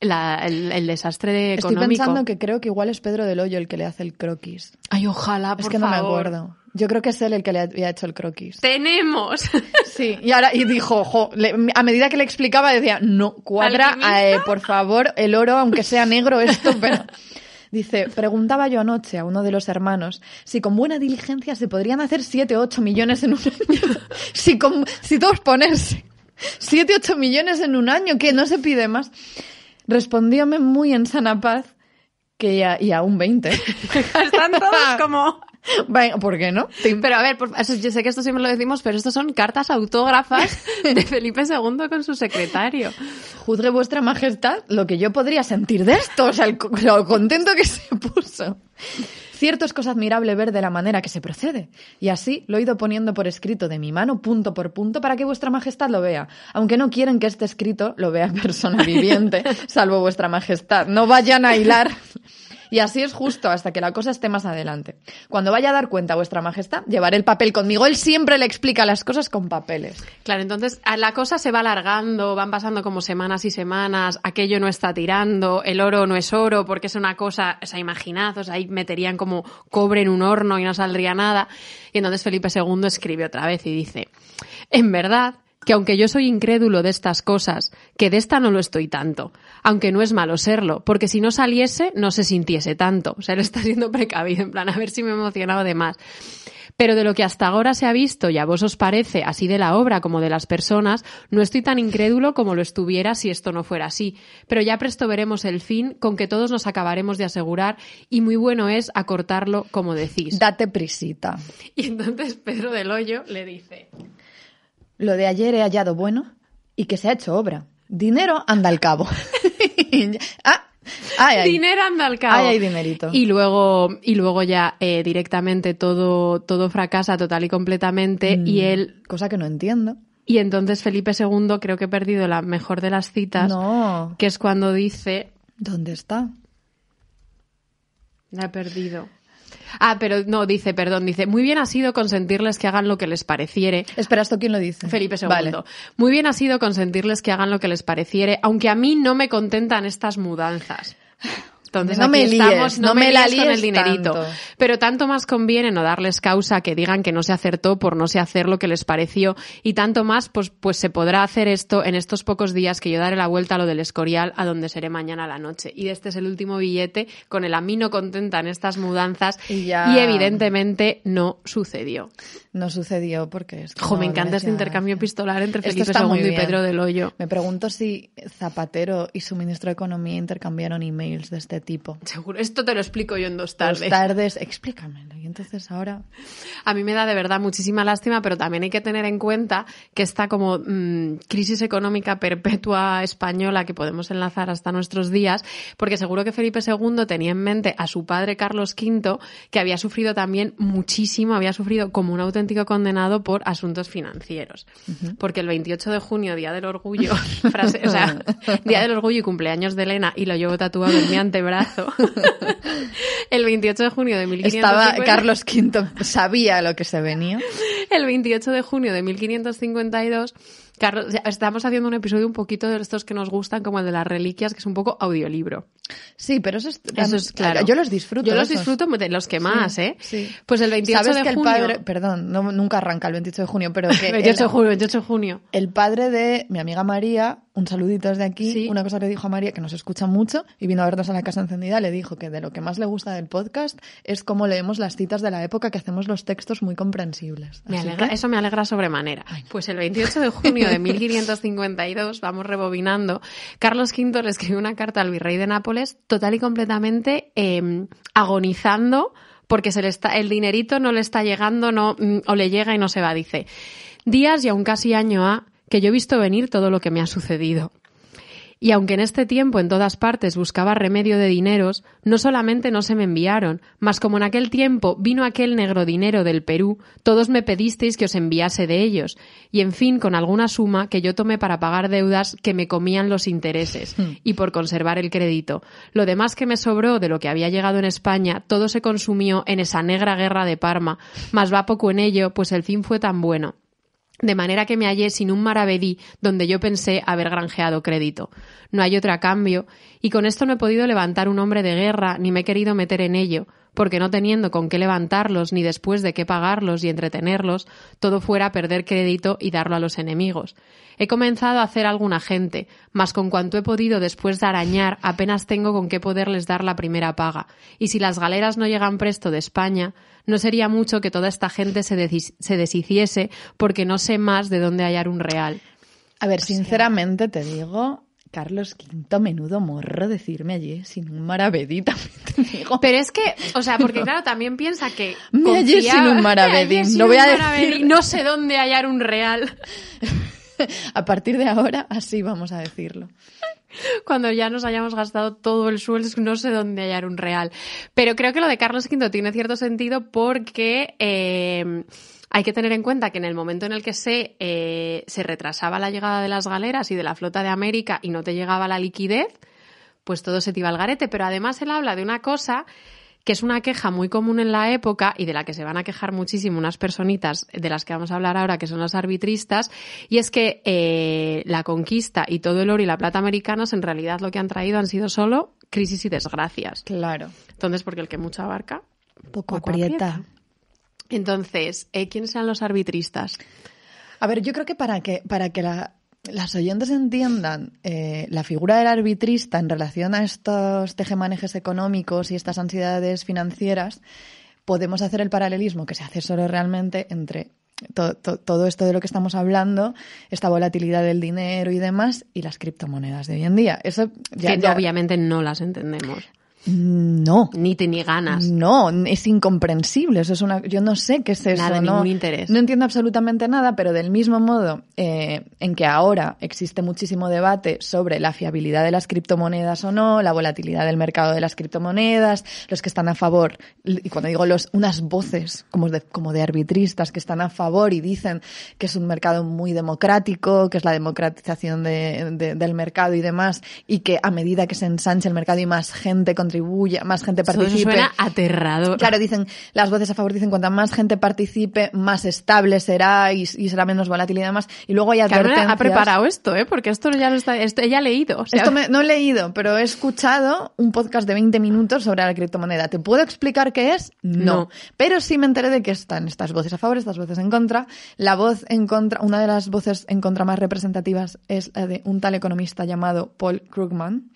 A: la- el, el desastre
B: Estoy
A: económico.
B: pensando que creo que igual es Pedro del Hoyo el que le hace el croquis.
A: Ay, ojalá, por
B: es que no me
A: favor.
B: acuerdo. Yo creo que es él el que le había hecho el croquis.
A: Tenemos.
B: Sí, y ahora y dijo, jo, le- a medida que le explicaba decía, no, cuadra, eh, por favor, el oro, aunque sea negro esto, pero... Dice, preguntaba yo anoche a uno de los hermanos si con buena diligencia se podrían hacer 7 o 8 millones en un año. si, con, si todos ponerse 7 o 8 millones en un año, que no se pide más. Respondióme muy en sana paz que ya, y aún 20.
A: Están todos como...
B: ¿por qué no?
A: Pero a ver, por- eso- yo sé que esto siempre lo decimos, pero estos son cartas autógrafas de Felipe II con su secretario.
B: Juzgue vuestra majestad lo que yo podría sentir de esto, o sea, el lo contento que se puso. Cierto es cosa admirable ver de la manera que se procede, y así lo he ido poniendo por escrito de mi mano, punto por punto, para que vuestra majestad lo vea, aunque no quieren que este escrito lo vea persona viviente, salvo vuestra majestad. No vayan a hilar. Y así es justo hasta que la cosa esté más adelante. Cuando vaya a dar cuenta a vuestra majestad, llevaré el papel conmigo. Él siempre le explica las cosas con papeles.
A: Claro, entonces la cosa se va alargando, van pasando como semanas y semanas, aquello no está tirando, el oro no es oro porque es una cosa, o sea, imaginad, o sea, ahí meterían como cobre en un horno y no saldría nada. Y entonces Felipe II escribe otra vez y dice, en verdad, que aunque yo soy incrédulo de estas cosas, que de esta no lo estoy tanto, aunque no es malo serlo, porque si no saliese, no se sintiese tanto. O sea, él está siendo precavido, en plan, a ver si me he emocionado de más. Pero de lo que hasta ahora se ha visto, y a vos os parece, así de la obra como de las personas, no estoy tan incrédulo como lo estuviera si esto no fuera así. Pero ya presto veremos el fin con que todos nos acabaremos de asegurar, y muy bueno es acortarlo como decís.
B: Date prisita.
A: Y entonces Pedro del Hoyo le dice...
B: Lo de ayer he hallado bueno y que se ha hecho obra. Dinero anda al cabo. ah, ay, ay.
A: Dinero anda al cabo.
B: Ay, ay, dinerito.
A: Y luego, y luego ya eh, directamente todo, todo fracasa total y completamente. Y
B: Mm,
A: él.
B: Cosa que no entiendo.
A: Y entonces Felipe II creo que he perdido la mejor de las citas.
B: No.
A: Que es cuando dice.
B: ¿Dónde está?
A: La he perdido. Ah, pero no, dice, perdón, dice, muy bien ha sido consentirles que hagan lo que les pareciere.
B: Espera, ¿esto quién lo dice?
A: Felipe II.
B: Vale.
A: Muy bien ha sido consentirles que hagan lo que les pareciere, aunque a mí no me contentan estas mudanzas. Entonces,
B: No
A: aquí
B: me líes,
A: estamos, no,
B: no
A: me,
B: me la
A: líes con el dinerito.
B: tanto.
A: Pero tanto más conviene no darles causa que digan que no se acertó por no se hacer lo que les pareció y tanto más pues, pues se podrá hacer esto en estos pocos días que yo daré la vuelta a lo del Escorial a donde seré mañana a la noche. Y este es el último billete con el a mí no contentan estas mudanzas
B: Y ya-
A: y evidentemente no sucedió.
B: No sucedió porque es que
A: Jo,
B: no
A: me encanta este intercambio
B: gracia.
A: epistolar entre Felipe II y. Pedro del Hoyo.
B: Me pregunto si Zapatero y su ministro de Economía intercambiaron emails de este tipo.
A: Seguro, esto te lo explico yo en dos
B: Dos
A: tardes.
B: tardes, explícamelo. Y entonces ahora...
A: A mí me da de verdad muchísima lástima, pero también hay que tener en cuenta que esta como mm, crisis económica perpetua española que podemos enlazar hasta nuestros días, porque seguro que Felipe II tenía en mente a su padre Carlos V, que había sufrido también muchísimo, había sufrido como un auténtico condenado por asuntos financieros. Porque el 28 de junio, Día del Orgullo, frase, o sea, Día del Orgullo y cumpleaños de Elena, y lo llevo tatuado en mi antebrazo. el 28 de junio de 1550.
B: Estaba Carlos V, sabía lo que se venía.
A: El 28 de junio de 1552, Carlos, estamos haciendo un episodio un poquito de estos que nos gustan, como el de las reliquias, que es un poco audiolibro.
B: Sí, pero eso es...
A: Eso es claro.
B: Yo los disfruto.
A: Yo los
B: esos.
A: disfruto de los que más, ¿eh?
B: sí.
A: Pues el 28
B: ¿Sabes
A: de
B: que el
A: junio.
B: padre... Perdón, no, nunca arranca el 28 de junio, pero que...
A: 28 de
B: el-
A: junio, 28 de junio.
B: El padre de mi amiga María, un saludito desde aquí,
A: Sí.
B: una cosa que dijo a María, que nos escucha mucho, y vino a vernos a la casa encendida, le dijo que de lo que más le gusta del podcast es cómo leemos las citas de la época, que hacemos los textos muy comprensibles.
A: Me alegra-
B: que-
A: Eso me alegra sobremanera. Pues el 28 de junio de 1552, vamos rebobinando, Carlos V le escribió una carta al virrey de Nápoles total y completamente eh, agonizando porque se le está, el dinerito no le está llegando no, mm, o le llega y no se va. Dice, días y aún casi año ha que yo he visto venir todo lo que me ha sucedido. Y aunque en este tiempo en todas partes buscaba remedio de dineros, no solamente no se me enviaron, mas como en aquel tiempo vino aquel negro dinero del Perú, todos me pedisteis que os enviase de ellos, y en fin con alguna suma que yo tomé para pagar deudas que me comían los intereses, y por conservar el crédito. Lo demás que me sobró de lo que había llegado en España, todo se consumió en esa negra guerra de Parma, mas va poco en ello, pues el fin fue tan bueno. De manera que me hallé sin un maravedí donde yo pensé haber granjeado crédito. No hay otro a cambio, y con esto no he podido levantar un hombre de guerra, ni me he querido meter en ello, porque no teniendo con qué levantarlos, ni después de qué pagarlos y entretenerlos, todo fuera perder crédito y darlo a los enemigos. He comenzado a hacer alguna gente, mas con cuanto he podido después de arañar, apenas tengo con qué poderles dar la primera paga. Y si las galeras no llegan presto de España, no sería mucho que toda esta gente se, se deshiciese, porque no sé más de dónde hallar un real.
B: A ver, sinceramente te digo, Carlos V, menudo morro decirme allí sin un maravedí, también te digo.
A: Pero es que, o sea, porque claro, también piensa que.
B: Me hallé sin un maravedí. No voy a decir-
A: No sé dónde hallar un real.
B: A partir de ahora, así vamos a decirlo.
A: Cuando ya nos hayamos gastado todo el sueldo, no sé dónde hallar un real. Pero creo que lo de Carlos V tiene cierto sentido porque eh, hay que tener en cuenta que en el momento en el que se, eh, se retrasaba la llegada de las galeras y de la flota de América y no te llegaba la liquidez, pues todo se te iba al garete. Pero además él habla de una cosa que es una queja muy común en la época y de la que se van a quejar muchísimo unas personitas de las que vamos a hablar ahora, que son los arbitristas, y es que eh, la conquista y todo el oro y la plata americanos en realidad lo que han traído han sido solo crisis y desgracias.
B: Claro.
A: Entonces, porque el que mucho abarca,
B: Poco,
A: Poco
B: aprieta.
A: Entonces, eh, ¿quiénes eran los arbitristas?
B: A ver, yo creo que para que, para que la- las oyentes entiendan eh, la figura del arbitrista en relación a estos tejemanejes económicos y estas ansiedades financieras, podemos hacer el paralelismo que se hace solo realmente entre to- to- todo esto de lo que estamos hablando, esta volatilidad del dinero y demás, y las criptomonedas de hoy en día. Eso ya,
A: que
B: ya-
A: obviamente no las entendemos.
B: No.
A: Ni te ni ganas.
B: No, es incomprensible. Eso es una, yo no sé qué es eso.
A: Nada,
B: no,
A: ningún interés.
B: No entiendo absolutamente nada, pero del mismo modo eh, en que ahora existe muchísimo debate sobre la fiabilidad de las criptomonedas o no, la volatilidad del mercado de las criptomonedas, los que están a favor, y cuando digo los, unas voces como de, como de arbitristas que están a favor y dicen que es un mercado muy democrático, que es la democratización de- de- del mercado y demás, y que a medida que se ensanche el mercado y más gente contribuya, más gente
A: eso
B: participe.
A: suena aterrador.
B: Claro, dicen, las voces a favor dicen cuanta más gente participe, más estable será y, y será menos volátil y demás. Y luego hay
A: Carmen ha preparado esto, ¿eh? Porque esto ya lo está, esto, ella ha leído. o sea,
B: Esto me- no he leído, pero he escuchado un podcast de 20 minutos sobre la criptomoneda. ¿Te puedo explicar qué es? No.
A: No.
B: Pero sí me enteré de que están estas voces a favor, estas voces en contra. La voz en contra, una de las voces en contra más representativas es la de un tal economista llamado Paul Krugman,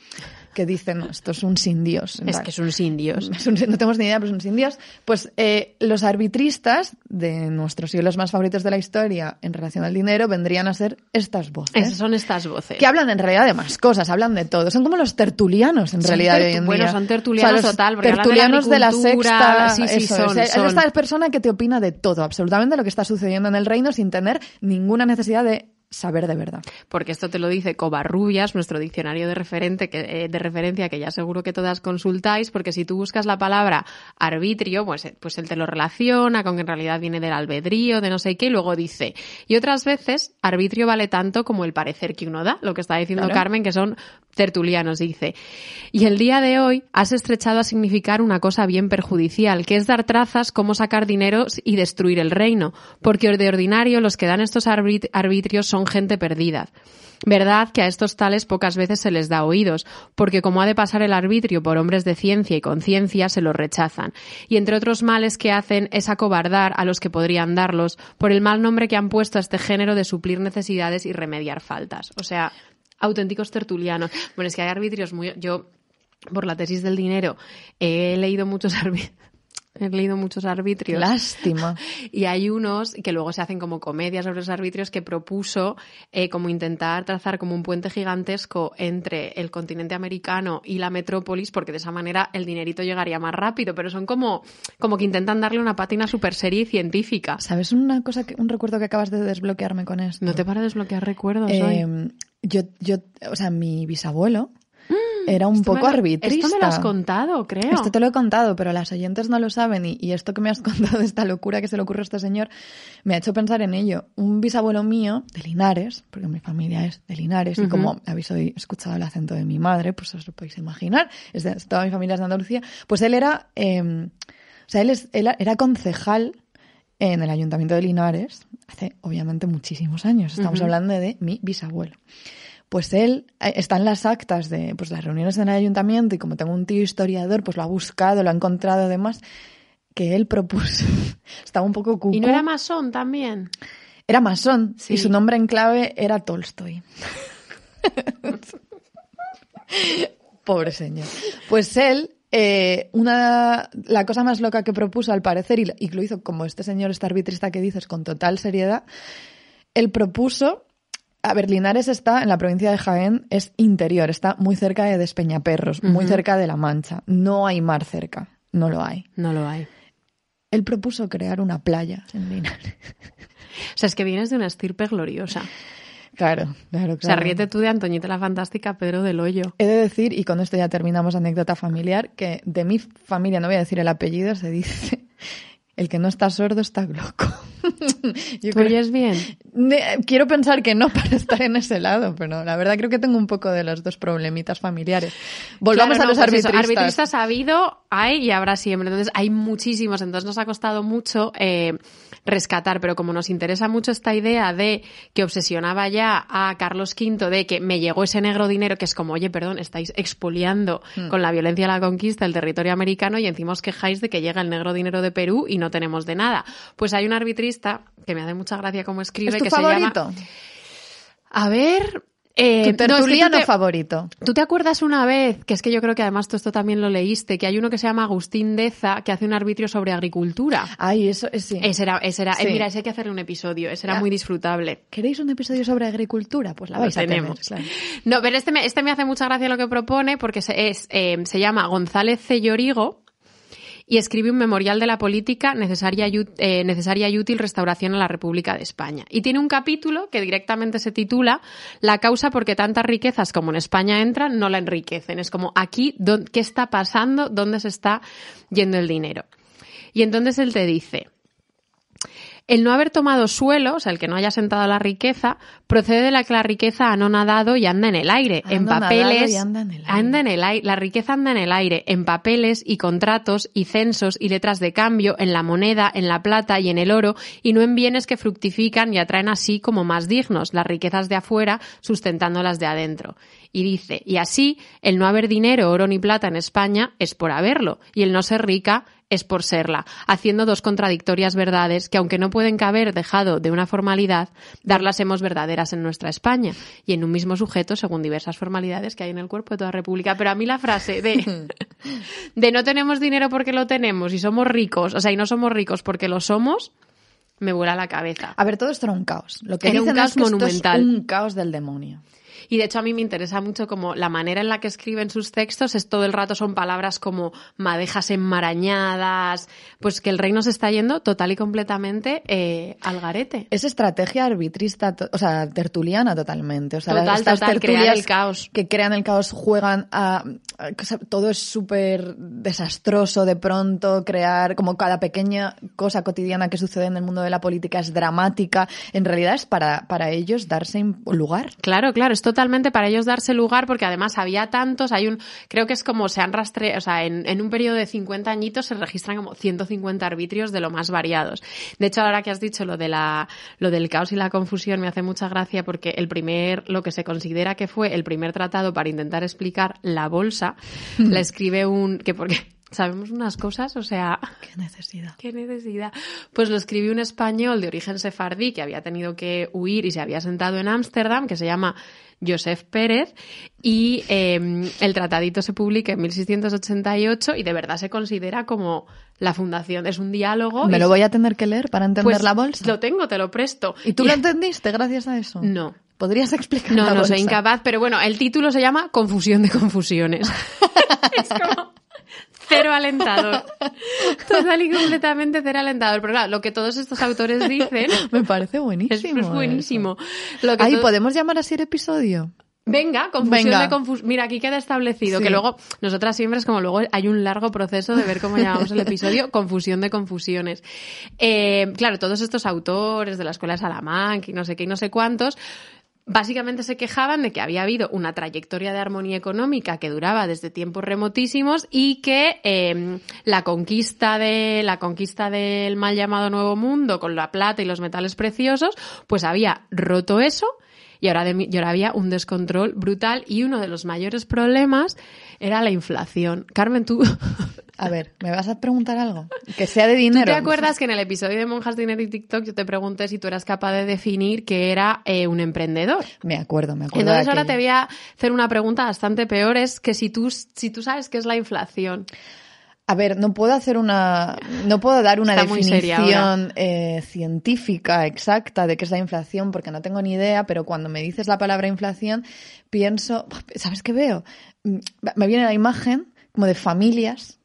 B: que dice, no, esto es un sin Dios.
A: es que es un sin Dios.
B: Es un- no tenemos ni idea, pero son sin Dios. Pues eh, los arbitristas de nuestros siglos más favoritos de la historia en relación al dinero vendrían a ser estas voces.
A: Esas son estas voces.
B: Que hablan en realidad de más cosas, hablan de todo. Son como los tertulianos en
A: Son
B: realidad de
A: tertu-
B: hoy en
A: bueno,
B: día.
A: son tertulianos total, hablan de la
B: tertulianos de la,
A: agricultura,
B: sexta.
A: sí, sí,
B: eso
A: son,
B: es. Es esta persona que te opina de todo, absolutamente lo que está sucediendo en el reino sin tener ninguna necesidad de saber de verdad.
A: porque esto te lo dice Covarrubias, nuestro diccionario de referente que, eh, de referencia que ya seguro que todas consultáis, porque si tú buscas la palabra arbitrio, pues, eh, pues él te lo relaciona con que en realidad viene del albedrío, de no sé qué, y luego dice, y otras veces arbitrio vale tanto como el parecer que uno da, lo que está diciendo
B: Claro.
A: Carmen, que son tertulianos, dice. Y el día de hoy has estrechado a significar una cosa bien perjudicial, que es dar trazas cómo sacar dinero y destruir el reino, porque de ordinario los que dan estos arbit- arbitrios son gente perdida. Verdad que a estos tales pocas veces se les da oídos, porque como ha de pasar el arbitrio por hombres de ciencia y conciencia, se los rechazan. Y entre otros males que hacen es acobardar a los que podrían darlos por el mal nombre que han puesto a este género de suplir necesidades y remediar faltas. O sea, auténticos tertulianos. Bueno, es que hay arbitrios muy... Yo, por la tesis del dinero, he leído muchos arbitrios. He leído muchos arbitrios.
B: Lástima.
A: Y hay unos que luego se hacen como comedias sobre los arbitrios que propuso eh, como intentar trazar como un puente gigantesco entre el continente americano y la metrópolis, porque de esa manera el dinerito llegaría más rápido. Pero son como, como que intentan darle una pátina super serie científica.
B: ¿Sabes una cosa, que, un recuerdo que acabas de desbloquearme con esto?
A: No te para desbloquear recuerdos hoy.
B: Eh, yo, yo, o sea, mi bisabuelo era un
A: Esto
B: poco
A: me
B: arbitrista.
A: Esto me lo has contado, creo.
B: Esto te lo he contado, pero las oyentes no lo saben y, y esto que me has contado de esta locura que se le ocurre a este señor me ha hecho pensar en ello. Un bisabuelo mío de Linares, porque mi familia es de Linares y como habéis oí- escuchado el acento de mi madre, pues os lo podéis imaginar, es de- toda mi familia es de Andalucía, pues él era, eh, o sea, él, es- él era concejal en el ayuntamiento de Linares hace obviamente muchísimos años. Estamos hablando de mi bisabuelo. Pues él eh, está en las actas de pues, las reuniones en el ayuntamiento y como tengo un tío historiador, pues lo ha buscado, lo ha encontrado además, que él propuso. Estaba un poco.
A: ¿Y no era masón también?
B: Era masón
A: Sí.
B: y su nombre en clave era Tolstoy. Pobre señor. Pues él, eh, una, la cosa más loca que propuso al parecer, y, y lo hizo como este señor, este arbitrista que dices, con total seriedad, él propuso, a ver, Linares está en la provincia de Jaén, es interior, está muy cerca de Despeñaperros, muy
A: Ujú.
B: cerca de La Mancha. No hay mar cerca, no lo hay.
A: No lo hay.
B: Él propuso crear una playa en Linares.
A: O sea, es que vienes de una estirpe gloriosa.
B: Claro, claro, claro.
A: O sea, ríete tú de Antoñita la Fantástica, Pedro del Hoyo.
B: He de decir, y con esto ya terminamos anécdota familiar, que de mi familia, no voy a decir el apellido, se dice, el que no está sordo está loco. Yo
A: ¿Tú
B: creo-
A: oyes bien?
B: Quiero pensar que no para estar en ese lado, pero la verdad creo que tengo un poco de los dos problemitas familiares. Volvamos
A: Claro,
B: a los
A: pues eso,
B: arbitristas.
A: arbitristas ha habido, hay y habrá siempre. Entonces hay muchísimos. Entonces nos ha costado mucho eh, rescatar, pero como nos interesa mucho esta idea de que obsesionaba ya a Carlos V de que me llegó ese negro dinero, que es como, oye, perdón, estáis expoliando
B: Hmm.
A: con la violencia de la conquista el territorio americano y encima os quejáis de que llega el negro dinero de Perú y no tenemos de nada. Pues hay un arbitrista que me hace mucha gracia cómo escribe
B: ¿Es tu
A: que se llama
B: favorito?
A: a ver, Eh,
B: Tu
A: no, es que
B: tertuliano
A: te-
B: favorito.
A: ¿Tú te acuerdas una vez, que es que yo creo que además tú esto también lo leíste, que hay uno que se llama Agustín Deza que hace un arbitrio sobre agricultura?
B: Ay, eso eh, sí.
A: Ese era, ese era, eh, mira, ese hay que hacerle un episodio, ese era
B: Ah.
A: muy disfrutable.
B: ¿Queréis un episodio sobre agricultura? Pues la
A: Lo
B: vais tener,
A: tenemos.
B: claro.
A: No, pero este me, este me hace mucha gracia lo que propone porque se, es, eh, se llama González Cellorigo y escribe un memorial de la política necesaria y, eh, necesaria y útil restauración a la República de España. Y tiene un capítulo que directamente se titula La causa por qué tantas riquezas como en España entran no la enriquecen. Es como aquí, ¿dó- ¿qué está pasando? ¿Dónde se está yendo el dinero? Y entonces él te dice, el no haber tomado suelo, o sea, el que no haya sentado la riqueza, procede de la que la riqueza ha anonadado y anda en el aire, en papeles.
B: y anda en el aire.
A: anda en el aire. La riqueza anda en el aire, en papeles y contratos y censos y letras de cambio, en la moneda, en la plata y en el oro, y no en bienes que fructifican y atraen así como más dignos, las riquezas de afuera sustentando las de adentro. Y dice, y así, el no haber dinero, oro ni plata en España es por haberlo, y el no ser rica es por serla, haciendo dos contradictorias verdades que, aunque no pueden caber dejado de una formalidad, darlas hemos verdaderas en nuestra España y en un mismo sujeto según diversas formalidades que hay en el cuerpo de toda república. Pero a mí la frase de, de no tenemos dinero porque lo tenemos y somos ricos, o sea, y no somos ricos porque lo somos, me vuela la cabeza.
B: A ver, todo esto era un caos. Lo que
A: Era un caos
B: es que esto
A: monumental.
B: es un caos del demonio.
A: Y de hecho a mí me interesa mucho como la manera en la que escriben sus textos es todo el rato son palabras como madejas enmarañadas, pues que el reino se está yendo total y completamente eh, al garete.
B: Es estrategia arbitrista, o sea, tertuliana totalmente. O sea,
A: Total,
B: estas
A: total, el caos.
B: que crean el caos juegan a, todo es súper desastroso de pronto, crear como cada pequeña cosa cotidiana que sucede en el mundo de la política es dramática. En realidad es para, para ellos darse lugar.
A: Claro, claro, es totalmente para ellos darse lugar porque además había tantos, hay un, creo que es como se han rastreado, o sea, en, en un periodo de 50 añitos se registran como 150 arbitrios de lo más variados. De hecho, ahora que has dicho lo de la, lo del caos y la confusión me hace mucha gracia porque el primer, lo que se considera que fue el primer tratado para intentar explicar la bolsa, la escribe un, que porque sabemos unas cosas, o sea,
B: Qué necesidad.
A: ¿Qué necesidad? Pues lo escribió un español de origen sefardí que había tenido que huir y se había sentado en Ámsterdam, que se llama Joseph Pérez, y eh, el tratadito se publica en 1688 y de verdad se considera como la fundación. Es un diálogo.
B: Me lo voy a tener que leer para entender
A: pues,
B: la bolsa.
A: Lo tengo, te lo presto.
B: ¿Y tú lo entendiste gracias a eso?
A: No.
B: ¿Podrías explicar
A: No,
B: la
A: no,
B: bolsa?
A: soy incapaz, pero bueno, el título se llama Confusión de confusiones. es como cero alentador. Total y completamente cero alentador. Pero claro, lo que todos estos autores dicen
B: Me parece buenísimo.
A: es buenísimo. Lo
B: eso.
A: que
B: Ay,
A: to-
B: ¿podemos llamar así el episodio?
A: Venga, confusión
B: Venga.
A: de confusión. Mira, aquí queda establecido
B: Sí.
A: que luego, nosotras siempre es como luego hay un largo proceso de ver cómo llamamos el episodio, confusión de confusiones. Eh, claro, todos estos autores de la escuela de Salamanca y no sé qué y no sé cuántos, básicamente se quejaban de que había habido una trayectoria de armonía económica que duraba desde tiempos remotísimos y que eh, la conquista de la conquista del mal llamado Nuevo Mundo con la plata y los metales preciosos, pues había roto eso y ahora, y ahora había un descontrol brutal y uno de los mayores problemas era la inflación. Carmen, tú,
B: A ver, ¿me vas a preguntar algo? Que sea de
A: ¿tú
B: dinero.
A: te acuerdas que en el episodio de Monjas, Dinero y TikTok yo te pregunté si tú eras capaz de definir qué era eh, un emprendedor?
B: Me acuerdo, me acuerdo.
A: Entonces ahora te voy a hacer una pregunta bastante peor, es que si tú, si tú sabes qué es la inflación,
B: A ver, no puedo hacer una, no puedo dar una
A: Está
B: definición eh, científica exacta de qué es la inflación porque no tengo ni idea, pero cuando me dices la palabra inflación pienso, ¿sabes qué veo? Mm, Me viene la imagen como de familias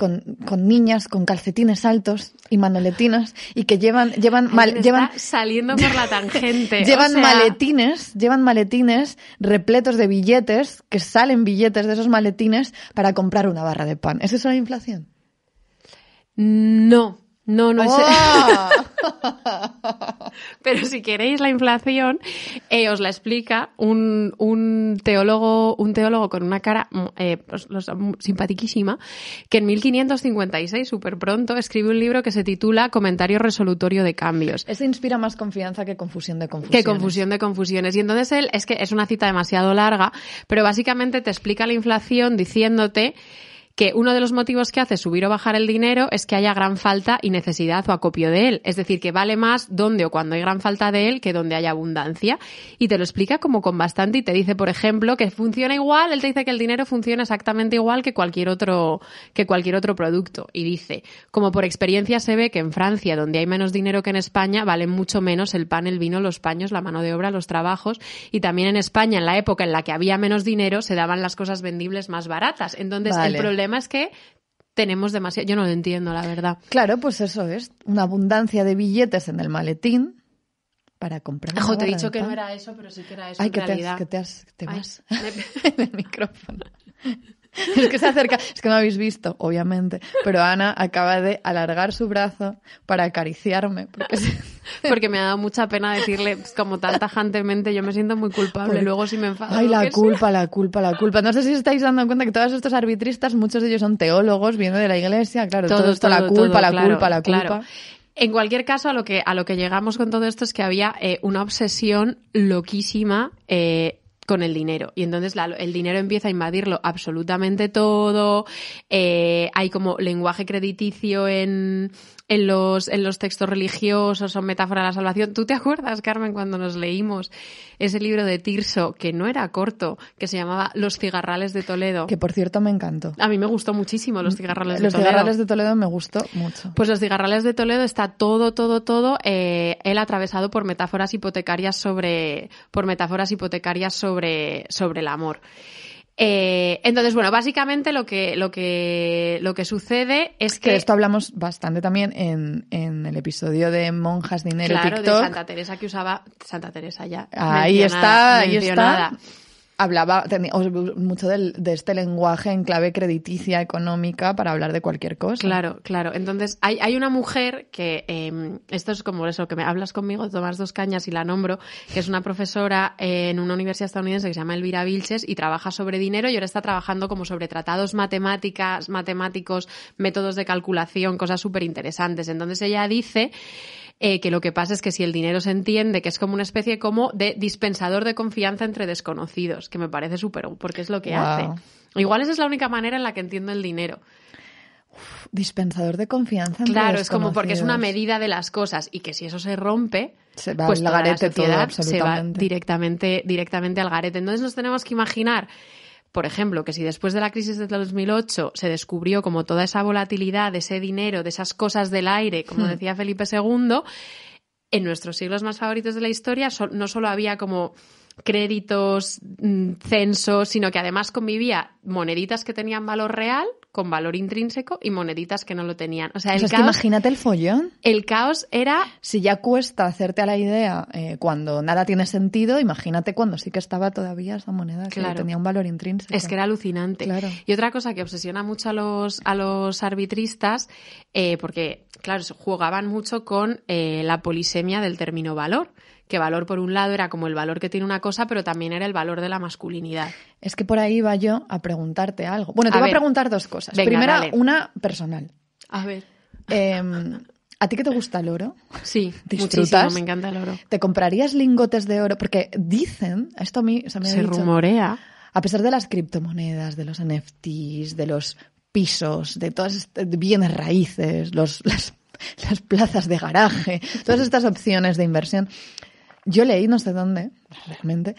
B: con, con niñas con calcetines altos y manoletinas y que llevan llevan mal- llevan
A: saliendo por la tangente.
B: Llevan
A: o sea,
B: maletines, llevan maletines repletos de billetes, que salen billetes de esos maletines para comprar una barra de pan. ¿Es eso la inflación?
A: No, no, no es... Pero si queréis la inflación, eh, os la explica un, un teólogo, un teólogo con una cara mm, eh, pues, los- mm, que en 1556, súper pronto, escribe un libro que se titula Comentario resolutorio de cambios.
B: Ese inspira más confianza que confusión de confusión.
A: Qué confusión de confusiones. Y entonces él, es que es una cita demasiado larga, pero básicamente te explica la inflación diciéndote que uno de los motivos que hace subir o bajar el dinero es que haya gran falta y necesidad o acopio de él. Es decir, que vale más donde o cuando hay gran falta de él que donde hay abundancia. Y te lo explica como con bastante y te dice, por ejemplo, que funciona igual, él te dice que el dinero funciona exactamente igual que cualquier otro, que cualquier otro producto. Y dice, como por experiencia se ve que en Francia, donde hay menos dinero que en España, valen mucho menos el pan, el vino, los paños, la mano de obra, los trabajos. Y también en España, en la época en la que había menos dinero, se daban las cosas vendibles más baratas. Entonces, el problema es que tenemos demasiado. Yo no lo entiendo, la verdad.
B: Claro, pues eso es. Una abundancia de billetes en el maletín para comprar.
A: Ojo, te he dicho que no era eso, pero sí que era eso.
B: Ay, que, Te, que te, has, te vas en el micrófono. Es que se acerca, es que no habéis visto, obviamente, pero Ana acaba de alargar su brazo para acariciarme. Porque,
A: porque me ha dado mucha pena decirle, pues, como tan tajantemente, yo me siento muy culpable, pues, luego si me enfado.
B: Ay, la culpa, la culpa, la culpa. No sé si estáis dando cuenta que todos estos arbitristas, muchos de ellos son teólogos, vienen de la iglesia, claro, todo, esto, la culpa, la culpa, la culpa.
A: En cualquier caso, a lo que, a lo que llegamos con todo esto es que había eh, una obsesión loquísima eh, con el dinero. Y entonces el dinero empieza a invadirlo absolutamente todo. Eh, hay como lenguaje crediticio en, en los, en los textos religiosos o metáfora de la salvación. ¿Tú te acuerdas, Carmen, cuando nos leímos ese libro de Tirso, que no era corto, que se llamaba Los cigarrales de Toledo?
B: Que por cierto me encantó.
A: A mí me gustó muchísimo Los cigarrales de
B: Toledo. Los cigarrales de Toledo me gustó mucho.
A: Pues Los cigarrales de Toledo está todo, todo, todo, eh, él atravesado por metáforas hipotecarias sobre, por metáforas hipotecarias sobre, sobre el amor. Eh, entonces, bueno, básicamente lo que, lo que, lo que sucede es que...
B: que esto hablamos bastante también en, en el episodio de Monjas, Dinero
A: claro,
B: TikTok.
A: de Santa Teresa que usaba... Santa Teresa ya.
B: Ahí está, ahí está hablaba mucho de este lenguaje en clave crediticia económica para hablar de cualquier cosa.
A: Claro, claro. Entonces, hay, hay una mujer que, eh, esto es como eso, que me hablas conmigo, tomas dos cañas y la nombro, que es una profesora en una universidad estadounidense que se llama Elvira Vilches y trabaja sobre dinero y ahora está trabajando como sobre tratados matemáticas, matemáticos, métodos de calculación, cosas súper interesantes. Entonces, ella dice eh, que lo que pasa es que si el dinero se entiende que es como una especie como de dispensador de confianza entre desconocidos, que me parece súper, porque es lo que hace. Igual esa es la única manera en la que entiendo el dinero.
B: dispensador de confianza. Entre
A: claro, es como porque es una medida de las cosas y que si eso se rompe,
B: se va
A: pues
B: al garete
A: todo,
B: se
A: va directamente, directamente al garete. Entonces nos tenemos que imaginar por ejemplo, que si después de la crisis de 2008 se descubrió como toda esa volatilidad de ese dinero, de esas cosas del aire, como hmm. decía Felipe II, en nuestros siglos más favoritos de la historia no solo había como créditos, mm, censos, sino que además convivía moneditas que tenían valor real con valor intrínseco y moneditas que no lo tenían. O sea, el
B: caos, imagínate el follón.
A: El caos era...
B: Si ya cuesta hacerte a la idea eh, cuando nada tiene sentido, imagínate cuando sí que estaba todavía esa moneda que tenía un valor intrínseco.
A: Es que era alucinante.
B: Claro.
A: Y otra cosa que obsesiona mucho a los, a los arbitristas, eh, porque, claro, jugaban mucho con eh, la polisemia del término valor que valor por un lado era como el valor que tiene una cosa, pero también era el valor de la masculinidad.
B: Es que por ahí iba yo a preguntarte algo. Bueno, te voy a preguntar dos cosas. Primera, una personal.
A: A ver.
B: Em, ¿A ti que te gusta el oro?
A: Sí, ¿Disfrutas? me encanta el oro.
B: ¿Te comprarías lingotes de oro? Porque dicen, esto a mí se me
A: Se rumorea.
B: A pesar de las criptomonedas, de los NFTs, de los pisos, de todas estas bienes raíces, los, las, las plazas de garaje, todas estas opciones de inversión, yo leí, no sé dónde, realmente,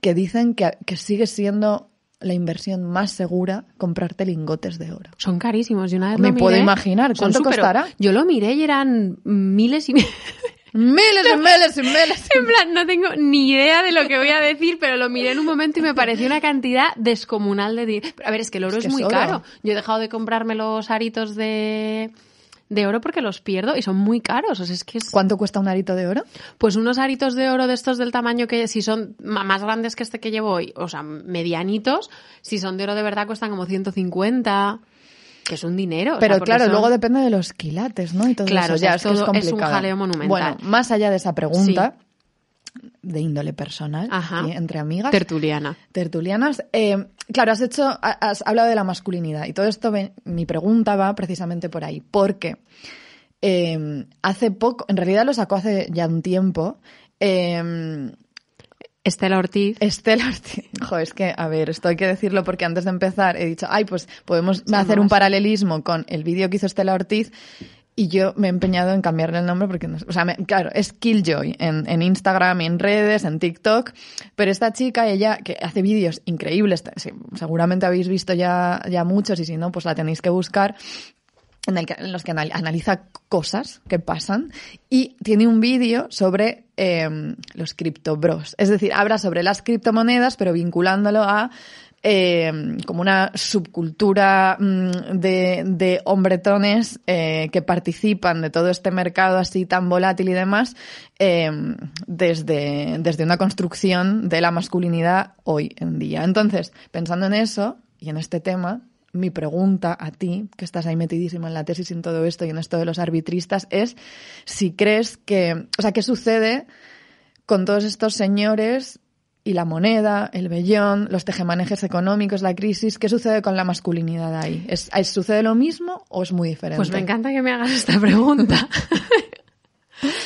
B: que dicen que, sigue siendo la inversión más segura comprarte lingotes de oro.
A: Son carísimos. y una vez
B: Me
A: lo
B: puedo imaginar. ¿Cuánto costará?
A: Yo lo miré y eran miles y miles.
B: Miles y miles y miles.
A: En plan, no tengo ni idea de lo que voy a decir, pero lo miré en un momento y me pareció una cantidad descomunal de dinero. A ver, es que el oro es, muy caro. Yo he dejado de comprarme los aritos de de oro porque los pierdo y son muy caros. O sea, es que
B: ¿Cuánto cuesta un arito de oro?
A: Pues unos aritos de oro de estos del tamaño que si son más grandes que este que llevo hoy, o sea, medianitos, si son de oro de verdad cuestan como 150 que es un dinero.
B: Pero claro, luego depende de los quilates, ¿no? Y todo
A: claro,
B: eso. Ya, es,
A: es, un jaleo monumental.
B: Bueno, más allá de esa pregunta, de índole personal, entre amigas.
A: Tertuliana.
B: Tertulianas. Eh, claro, has hecho, has hablado de la masculinidad y todo esto, mi pregunta va precisamente por ahí, porque eh, hace poco, en realidad lo sacó hace ya un tiempo, eh,
A: Estela Ortiz.
B: Estela Ortiz. Jo, es que, a ver, esto hay que decirlo porque antes de empezar he dicho, ay, pues podemos hacer un paralelismo con el vídeo que hizo Estela Ortiz y yo me he empeñado en cambiarle el nombre porque, no, o sea, claro, es Killjoy en, en Instagram, en redes, en TikTok, pero esta chica, ella, que hace vídeos increíbles, seguramente habéis visto ya, ya muchos y si no, pues la tenéis que buscar, en, el que, en los que analiza cosas que pasan y tiene un vídeo sobre eh, los criptobros. Es decir, habla sobre las criptomonedas, pero vinculándolo a eh, como una subcultura mm, de, de, hombretones eh, que participan de todo este mercado así tan volátil y demás eh, desde, desde una construcción de la masculinidad hoy en día. Entonces, pensando en eso y en este tema, mi pregunta a ti, que estás ahí metidísimo en la tesis y en todo esto y en esto de los arbitristas, es si crees que, o sea, ¿qué sucede con todos estos señores y la moneda, el vellón, los tejemanejes económicos, la crisis, ¿qué sucede con la masculinidad ahí? ¿Es, ¿Sucede lo mismo o es muy diferente?
A: Pues me encanta que me hagas esta pregunta.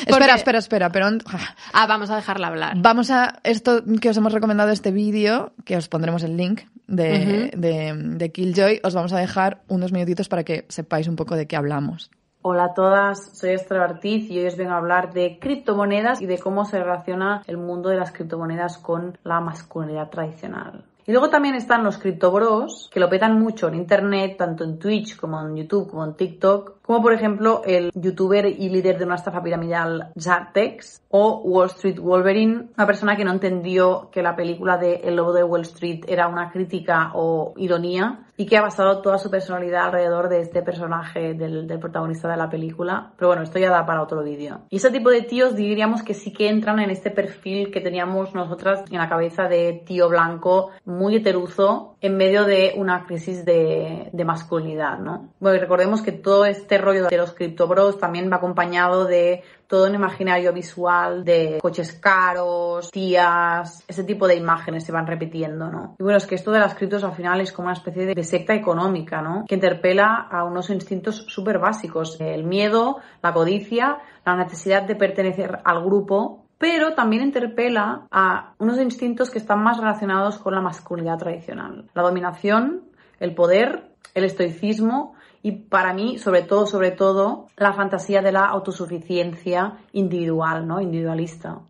B: Espera, espera, espera, pero...
A: Ah, vamos a dejarla hablar.
B: Vamos a esto que os hemos recomendado, este vídeo, que os pondremos el link de, de, de Killjoy, os vamos a dejar unos minutitos para que sepáis un poco de qué hablamos.
D: Hola a todas, soy Esther Ortiz y hoy os vengo a hablar de criptomonedas y de cómo se relaciona el mundo de las criptomonedas con la masculinidad tradicional. Y luego también están los criptobros, que lo petan mucho en internet, tanto en Twitch como en YouTube como en TikTok, como por ejemplo el youtuber y líder de una estafa piramidal Zartex o Wall Street Wolverine, una persona que no entendió que la película de El Lobo de Wall Street era una crítica o ironía y que ha basado toda su personalidad alrededor de este personaje del, protagonista de la película. Pero bueno, esto ya da para otro vídeo. Y ese tipo de tíos diríamos que sí que entran en este perfil que teníamos nosotras en la cabeza de tío blanco muy heteruzo en medio de una crisis de, de masculinidad, ¿no? Bueno, y recordemos que todo este rollo de los criptobros también va acompañado de todo un imaginario visual de coches caros, tías, ese tipo de imágenes se van repitiendo, ¿no? Y bueno, es que esto de las criptos al final es como una especie de secta económica, ¿no? Que interpela a unos instintos súper básicos, el miedo, la codicia, la necesidad de pertenecer al grupo, pero también interpela a unos instintos que están más relacionados con la masculinidad tradicional. La dominación, el poder, el estoicismo y para mí, sobre todo, sobre todo, la fantasía de la autosuficiencia individual, ¿no? Individualista.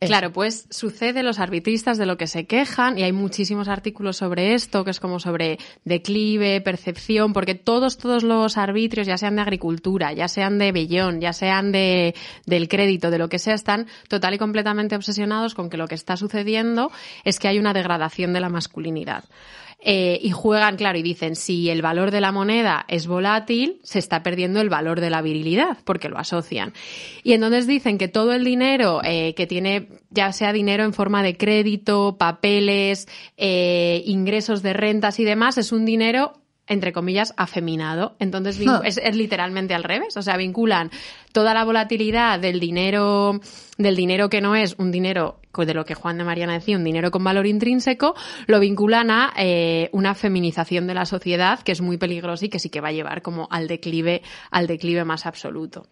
A: Claro, pues sucede los arbitristas de lo que se quejan y hay muchísimos artículos sobre esto, que es como sobre declive, percepción, porque todos, todos los arbitrios, ya sean de agricultura, ya sean de Bellón, ya sean de, del crédito, de lo que sea, están total y completamente obsesionados con que lo que está sucediendo es que hay una degradación de la masculinidad. Eh, y juegan, claro, y dicen, si el valor de la moneda es volátil, se está perdiendo el valor de la virilidad, porque lo asocian. Y entonces dicen que todo el dinero eh, que tiene, ya sea dinero en forma de crédito, papeles, eh, ingresos de rentas y demás, es un dinero entre comillas, afeminado. Entonces es, es, literalmente al revés. O sea, vinculan toda la volatilidad del dinero, del dinero que no es un dinero de lo que Juan de Mariana decía, un dinero con valor intrínseco, lo vinculan a eh, una feminización de la sociedad que es muy peligrosa y que sí que va a llevar como al declive, al declive más absoluto.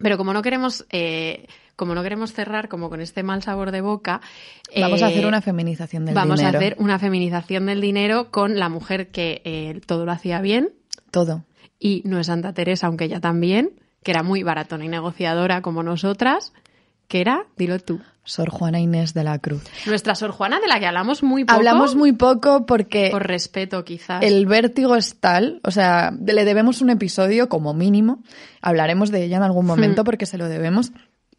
A: Pero como no queremos eh, como no queremos cerrar como con este mal sabor de boca,
B: vamos a hacer una feminización del
A: vamos
B: dinero.
A: Vamos a hacer una feminización del dinero con la mujer que eh, todo lo hacía bien.
B: Todo.
A: Y no es Santa Teresa, aunque ella también, que era muy baratona y negociadora como nosotras, que era, dilo tú.
B: Sor Juana Inés de la Cruz.
A: Nuestra Sor Juana, de la que hablamos muy poco.
B: Hablamos muy poco porque.
A: Por respeto, quizás.
B: El vértigo es tal, o sea, le debemos un episodio como mínimo. Hablaremos de ella en algún momento hmm. porque se lo debemos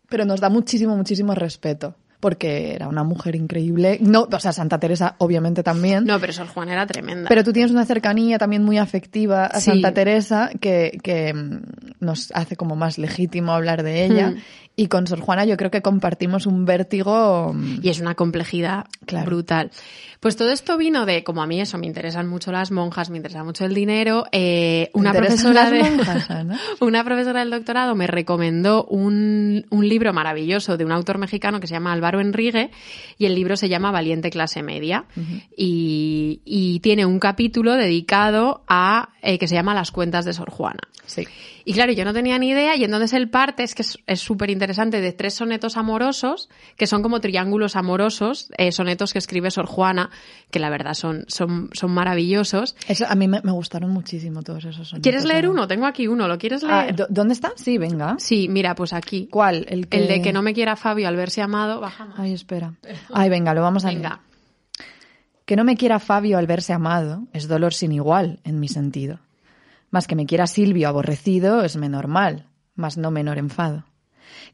B: pero nos da muchísimo, muchísimo respeto. Porque era una mujer increíble. No, o sea, Santa Teresa, obviamente también.
A: No, pero Sor Juana era tremenda.
B: Pero tú tienes una cercanía también muy afectiva a Santa Teresa que, que, mm, nos hace como más legítimo hablar de ella. Hmm. Y con Sor Juana yo creo que compartimos un vértigo.
A: Mm, y es una complejidad brutal. Pues todo esto vino de, como a mí eso, me interesan mucho las monjas, me interesa mucho el dinero. Eh, una profesora de, una profesora del doctorado me recomendó un, un libro maravilloso de un autor mexicano que se llama Álvaro Enrique y el libro se llama Valiente clase media y, y, tiene un capítulo dedicado a eh, que se llama Las cuentas de Sor Juana.
B: Sí.
A: Y claro, yo no tenía ni idea y entonces el parte es que es súper interesante interesante de tres sonetos amorosos, que son como triángulos amorosos, eh, sonetos que escribe Sor Juana, que la verdad son, son, son maravillosos.
B: Eso, a mí me, me gustaron muchísimo todos esos sonetos.
A: ¿Quieres leer
B: ¿no?
A: uno? Tengo aquí uno, ¿lo quieres
B: Ah,
A: leer?
B: ¿dó- ¿Dónde está? Sí, venga.
A: sí, mira, pues aquí.
B: ¿Cuál? El, que...
A: El de que no me quiera Fabio al verse amado, baja más.
B: Ay, espera. Ay, venga, lo vamos a leer.
A: Venga.
B: Que no me quiera Fabio al verse amado es dolor sin igual en mi sentido. Mas que me quiera Silvio aborrecido es menor mal, mas no menor enfado.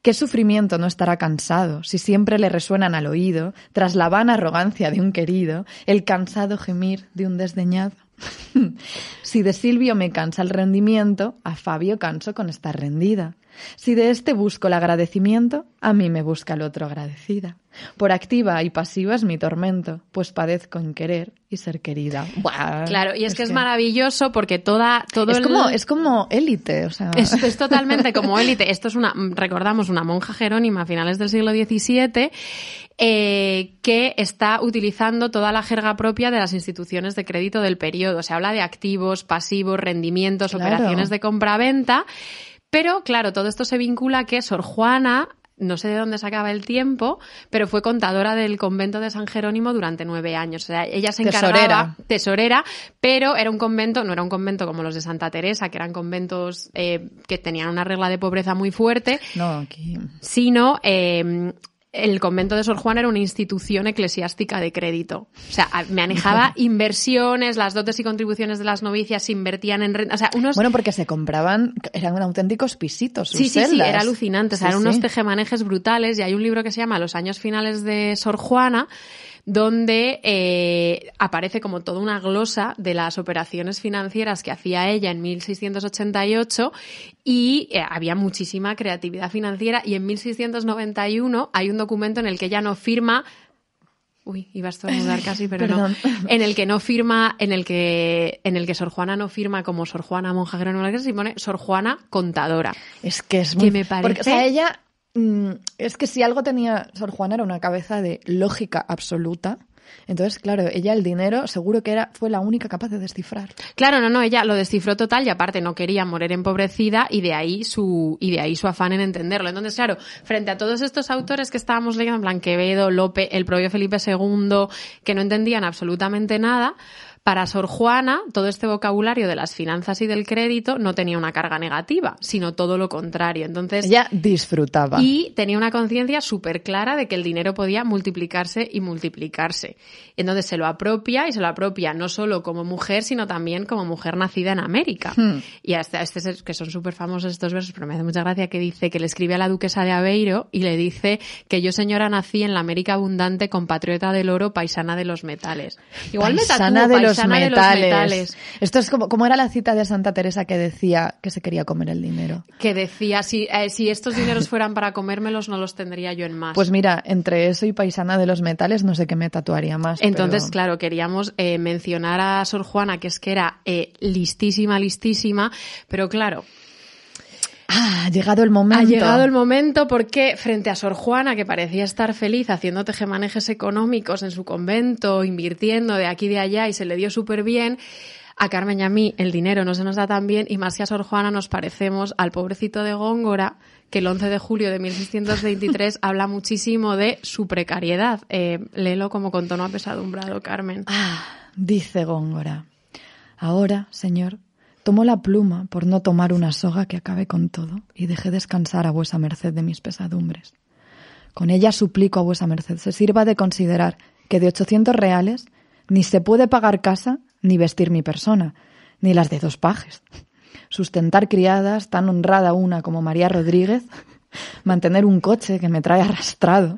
B: ¿Qué sufrimiento no estará cansado si siempre le resuenan al oído, tras la vana arrogancia de un querido, el cansado gemir de un desdeñado? si de Silvio me cansa el rendimiento, a Fabio canso con estar rendida. Si de este busco el agradecimiento, a mí me busca el otro agradecida. Por activa y pasiva es mi tormento, pues padezco en querer y ser querida. Buah,
A: Claro, y es, que es maravilloso porque toda, todo
B: es
A: el...
B: como, es como élite, o sea.
A: Es, es totalmente como élite. Esto es una, recordamos, una monja jerónima a finales del siglo XVII eh, que está utilizando toda la jerga propia de las instituciones de crédito del periodo. Se habla de activos, pasivos, rendimientos,
B: Claro.
A: operaciones de compra-venta. Pero, claro, todo esto se vincula a que Sor Juana, no sé de dónde sacaba el tiempo, pero fue contadora del convento de San Jerónimo durante nueve años. O sea, ella se encargaba
B: Tesorera.
A: tesorera, pero era un convento, no era un convento como los de Santa Teresa, que eran conventos eh, que tenían una regla de pobreza muy fuerte,
B: No, aquí.
A: sino eh, el convento de Sor Juana era una institución eclesiástica de crédito. O sea, manejaba inversiones, las dotes y contribuciones de las novicias se invertían en renta, o sea, unos...
B: Bueno, porque se compraban, eran auténticos pisitos. sus
A: Sí, sí, sí, era alucinante. O sea,
B: Sí,
A: eran unos
B: sí.
A: tejemanejes brutales y hay un libro que se llama Los años finales de Sor Juana donde eh, aparece como toda una glosa de las operaciones financieras que hacía ella en 1688 y eh, había muchísima creatividad financiera y en 1691 hay un documento en el que ella no firma Uy, iba a estornudar casi, pero
B: Perdón.
A: no. En el que no firma, en el que, en el que Sor Juana no firma como Sor Juana monja jerónima de la Iglesia, y pone Sor Juana contadora.
B: Es que es
A: Que
B: muy...
A: me
B: Porque, o sea,
A: parece-
B: ella... mm, es que si algo tenía Sor Juana era una cabeza de lógica absoluta. Entonces, claro, ella el dinero seguro que era fue la única capaz de descifrar.
A: Claro, no, no, ella lo descifró total y aparte no quería morir empobrecida y de ahí su y de ahí su afán en entenderlo. Entonces, claro, frente a todos estos autores que estábamos leyendo, en plan Lope, el propio Felipe II, que no entendían absolutamente nada, para Sor Juana, todo este vocabulario de las finanzas y del crédito no tenía una carga negativa, sino todo lo contrario. Entonces,
B: Ella disfrutaba.
A: y tenía una conciencia súper clara de que el dinero podía multiplicarse y multiplicarse. Entonces se lo apropia y se lo apropia no solo como mujer, sino también como mujer nacida en América.
B: Hmm.
A: Y hasta este es- que son súper famosos estos versos, pero me hace mucha gracia que dice que le escribe a la duquesa de Aveiro y le dice que yo señora nací en la América abundante, compatriota del oro, paisana de los metales. Igual me
B: paisana
A: tatúo,
B: de los
A: de los
B: metales.
A: metales.
B: Esto es como, como era la cita de Santa Teresa que decía que se quería comer el dinero.
A: Que decía, si, eh, si estos dineros fueran para comérmelos, no los tendría yo en más.
B: Pues mira, entre eso y paisana de los metales, no sé qué me tatuaría más.
A: Entonces,
B: pero-
A: claro, queríamos eh, mencionar a Sor Juana, que es que era eh, listísima, listísima, pero claro,
B: Ah, ha llegado el momento.
A: ha llegado el momento porque frente a Sor Juana, que parecía estar feliz haciendo tejemanejes económicos en su convento, invirtiendo de aquí y de allá y se le dio súper bien, a Carmen y a mí el dinero no se nos da tan bien y más que a Sor Juana nos parecemos al pobrecito de Góngora, que el 11 de julio de 1623 habla muchísimo de su precariedad. Eh, léelo como con tono apesadumbrado, Carmen.
B: Ah, dice Góngora. Ahora, señor, tomo la pluma por no tomar una soga que acabe con todo y deje descansar a vuesa merced de mis pesadumbres. Con ella suplico a vuesa merced se sirva de considerar que de 800 reales ni se puede pagar casa ni vestir mi persona, ni las de dos pajes. Sustentar criadas, tan honrada una como María Rodríguez, mantener un coche que me trae arrastrado.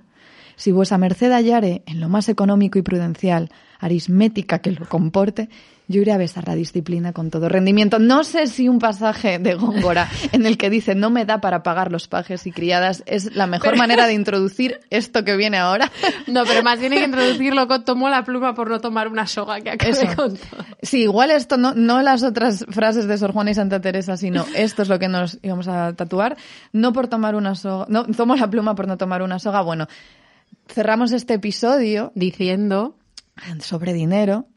B: Si vuesa merced hallare en lo más económico y prudencial aritmética que lo comporte, yo iré a besar la disciplina con todo rendimiento. No sé si un pasaje de Góngora en el que dice no me da para pagar los pajes y criadas es la mejor manera de introducir esto que viene ahora.
A: No, pero más tiene que introducirlo con tomó la pluma por no tomar una soga que acabe con todo.
B: Sí, igual esto no, no las otras frases de Sor Juana y Santa Teresa, sino esto es lo que nos íbamos a tatuar. No por tomar una soga, no, tomo la pluma por no tomar una soga. Bueno, cerramos este episodio
A: Diciendo,
B: sobre dinero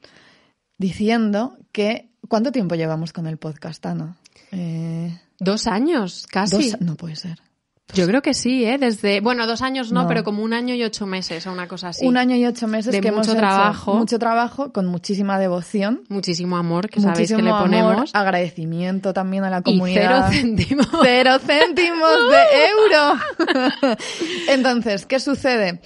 B: diciendo que ¿cuánto tiempo llevamos con el podcast, Ana? Eh,
A: dos años, casi.
B: dos- no puede ser.
A: Yo creo que sí, ¿eh? Desde, bueno, dos años no,
B: No.
A: pero como un año y ocho meses o una cosa así.
B: Un año y ocho meses
A: De
B: que hemos
A: mucho
B: hecho
A: trabajo.
B: mucho trabajo, con muchísima devoción,
A: Muchísimo amor, que sabéis
B: muchísimo
A: que le
B: amor,
A: ponemos.
B: agradecimiento también a la
A: y cero
B: comunidad.
A: céntimos.
B: Cero céntimos de euro. Entonces, ¿qué sucede?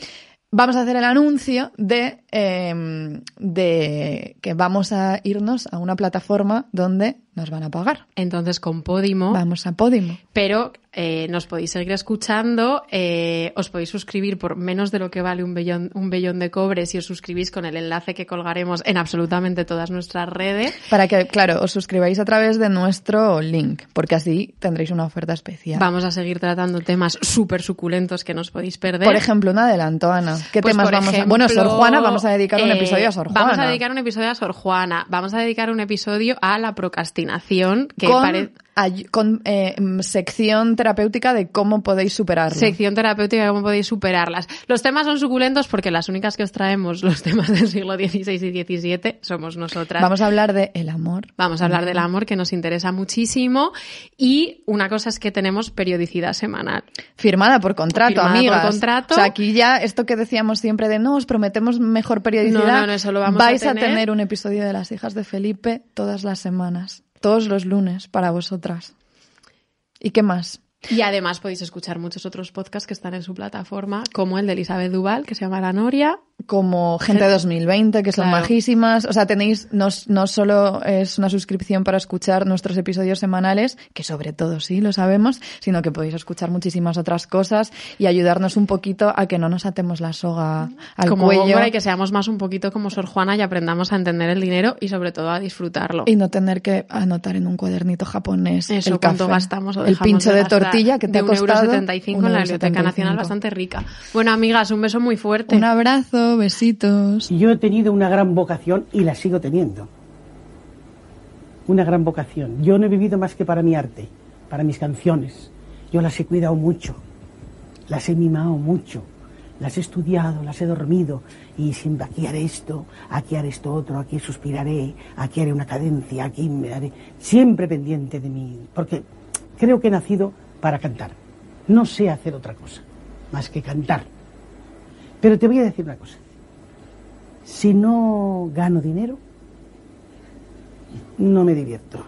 B: Vamos a hacer el anuncio de, eh, de que vamos a irnos a una plataforma donde nos van a pagar.
A: Entonces, con Podimo.
B: Vamos a Podimo.
A: Pero eh, nos podéis seguir escuchando, eh, os podéis suscribir por menos de lo que vale un bellón, un bellón de cobre si os suscribís con el enlace que colgaremos en absolutamente todas nuestras redes.
B: Para que, claro, os suscribáis a través de nuestro link, porque así tendréis una oferta especial.
A: Vamos a seguir tratando temas súper suculentos que nos podéis perder.
B: Por ejemplo, un adelanto, Ana. ¿Qué
A: Pues,
B: temas vamos a...?
A: ejemplo,
B: Bueno, Sor Juana, vamos a dedicar un
A: eh,
B: episodio a Sor Juana.
A: Vamos a dedicar un episodio a Sor Juana. Vamos a dedicar un episodio a la procrastinación, que
B: con. Ay- con, eh, mm, sección terapéutica de cómo podéis superarlo.
A: Sección terapéutica, cómo podéis superarlas. Los temas son suculentos porque las únicas que os traemos los temas del siglo XVI y XVII somos nosotras.
B: Vamos a hablar de el amor.
A: Vamos a hablar del amor que nos interesa muchísimo y una cosa es que tenemos periodicidad semanal.
B: Firmada por contrato,
A: Firmada por contrato.
B: O sea, aquí ya esto que decíamos siempre de no, os prometemos mejor periodicidad.
A: No, no, no, eso lo vamos a
B: vais a
A: tener.
B: tener un episodio de las hijas de Felipe todas las semanas. Todos los lunes para ¿Y qué más?
A: Y además podéis escuchar muchos otros podcasts que están en su plataforma, como el de Elizabeth Duval, que se llama La Noria.
B: Como Gente 2020, que son
A: Claro.
B: majísimas. O sea, tenéis, no, no solo es una suscripción para escuchar nuestros episodios semanales, que sobre todo sí lo sabemos, sino que podéis escuchar muchísimas otras cosas y ayudarnos un poquito a que no nos atemos la soga al
A: como
B: cuello
A: y que seamos más un poquito como Sor Juana y aprendamos a entender el dinero y sobre todo a disfrutarlo.
B: y no tener que anotar en un cuadernito japonés
A: Eso,
B: el
A: cuánto
B: café.
A: gastamos o
B: el pincho de, tortilla que te
A: de
B: ha costado
A: euro 75 en la Biblioteca
B: 1,75.
A: Nacional, bastante rica. Bueno, amigas, un beso muy fuerte.
B: Un abrazo, besitos.
E: Yo he tenido una gran vocación y la sigo teniendo. Una gran vocación. Yo no he vivido más que para mi arte, para mis canciones. Yo las he cuidado mucho, las he mimado mucho, las he estudiado, las he dormido y siempre aquí haré esto, aquí haré esto otro, aquí suspiraré, aquí haré una cadencia, aquí me haré. Siempre pendiente de mí, porque creo que he nacido para cantar. No sé hacer otra cosa más que cantar. Pero te voy a decir una cosa. Si no gano dinero, no me divierto.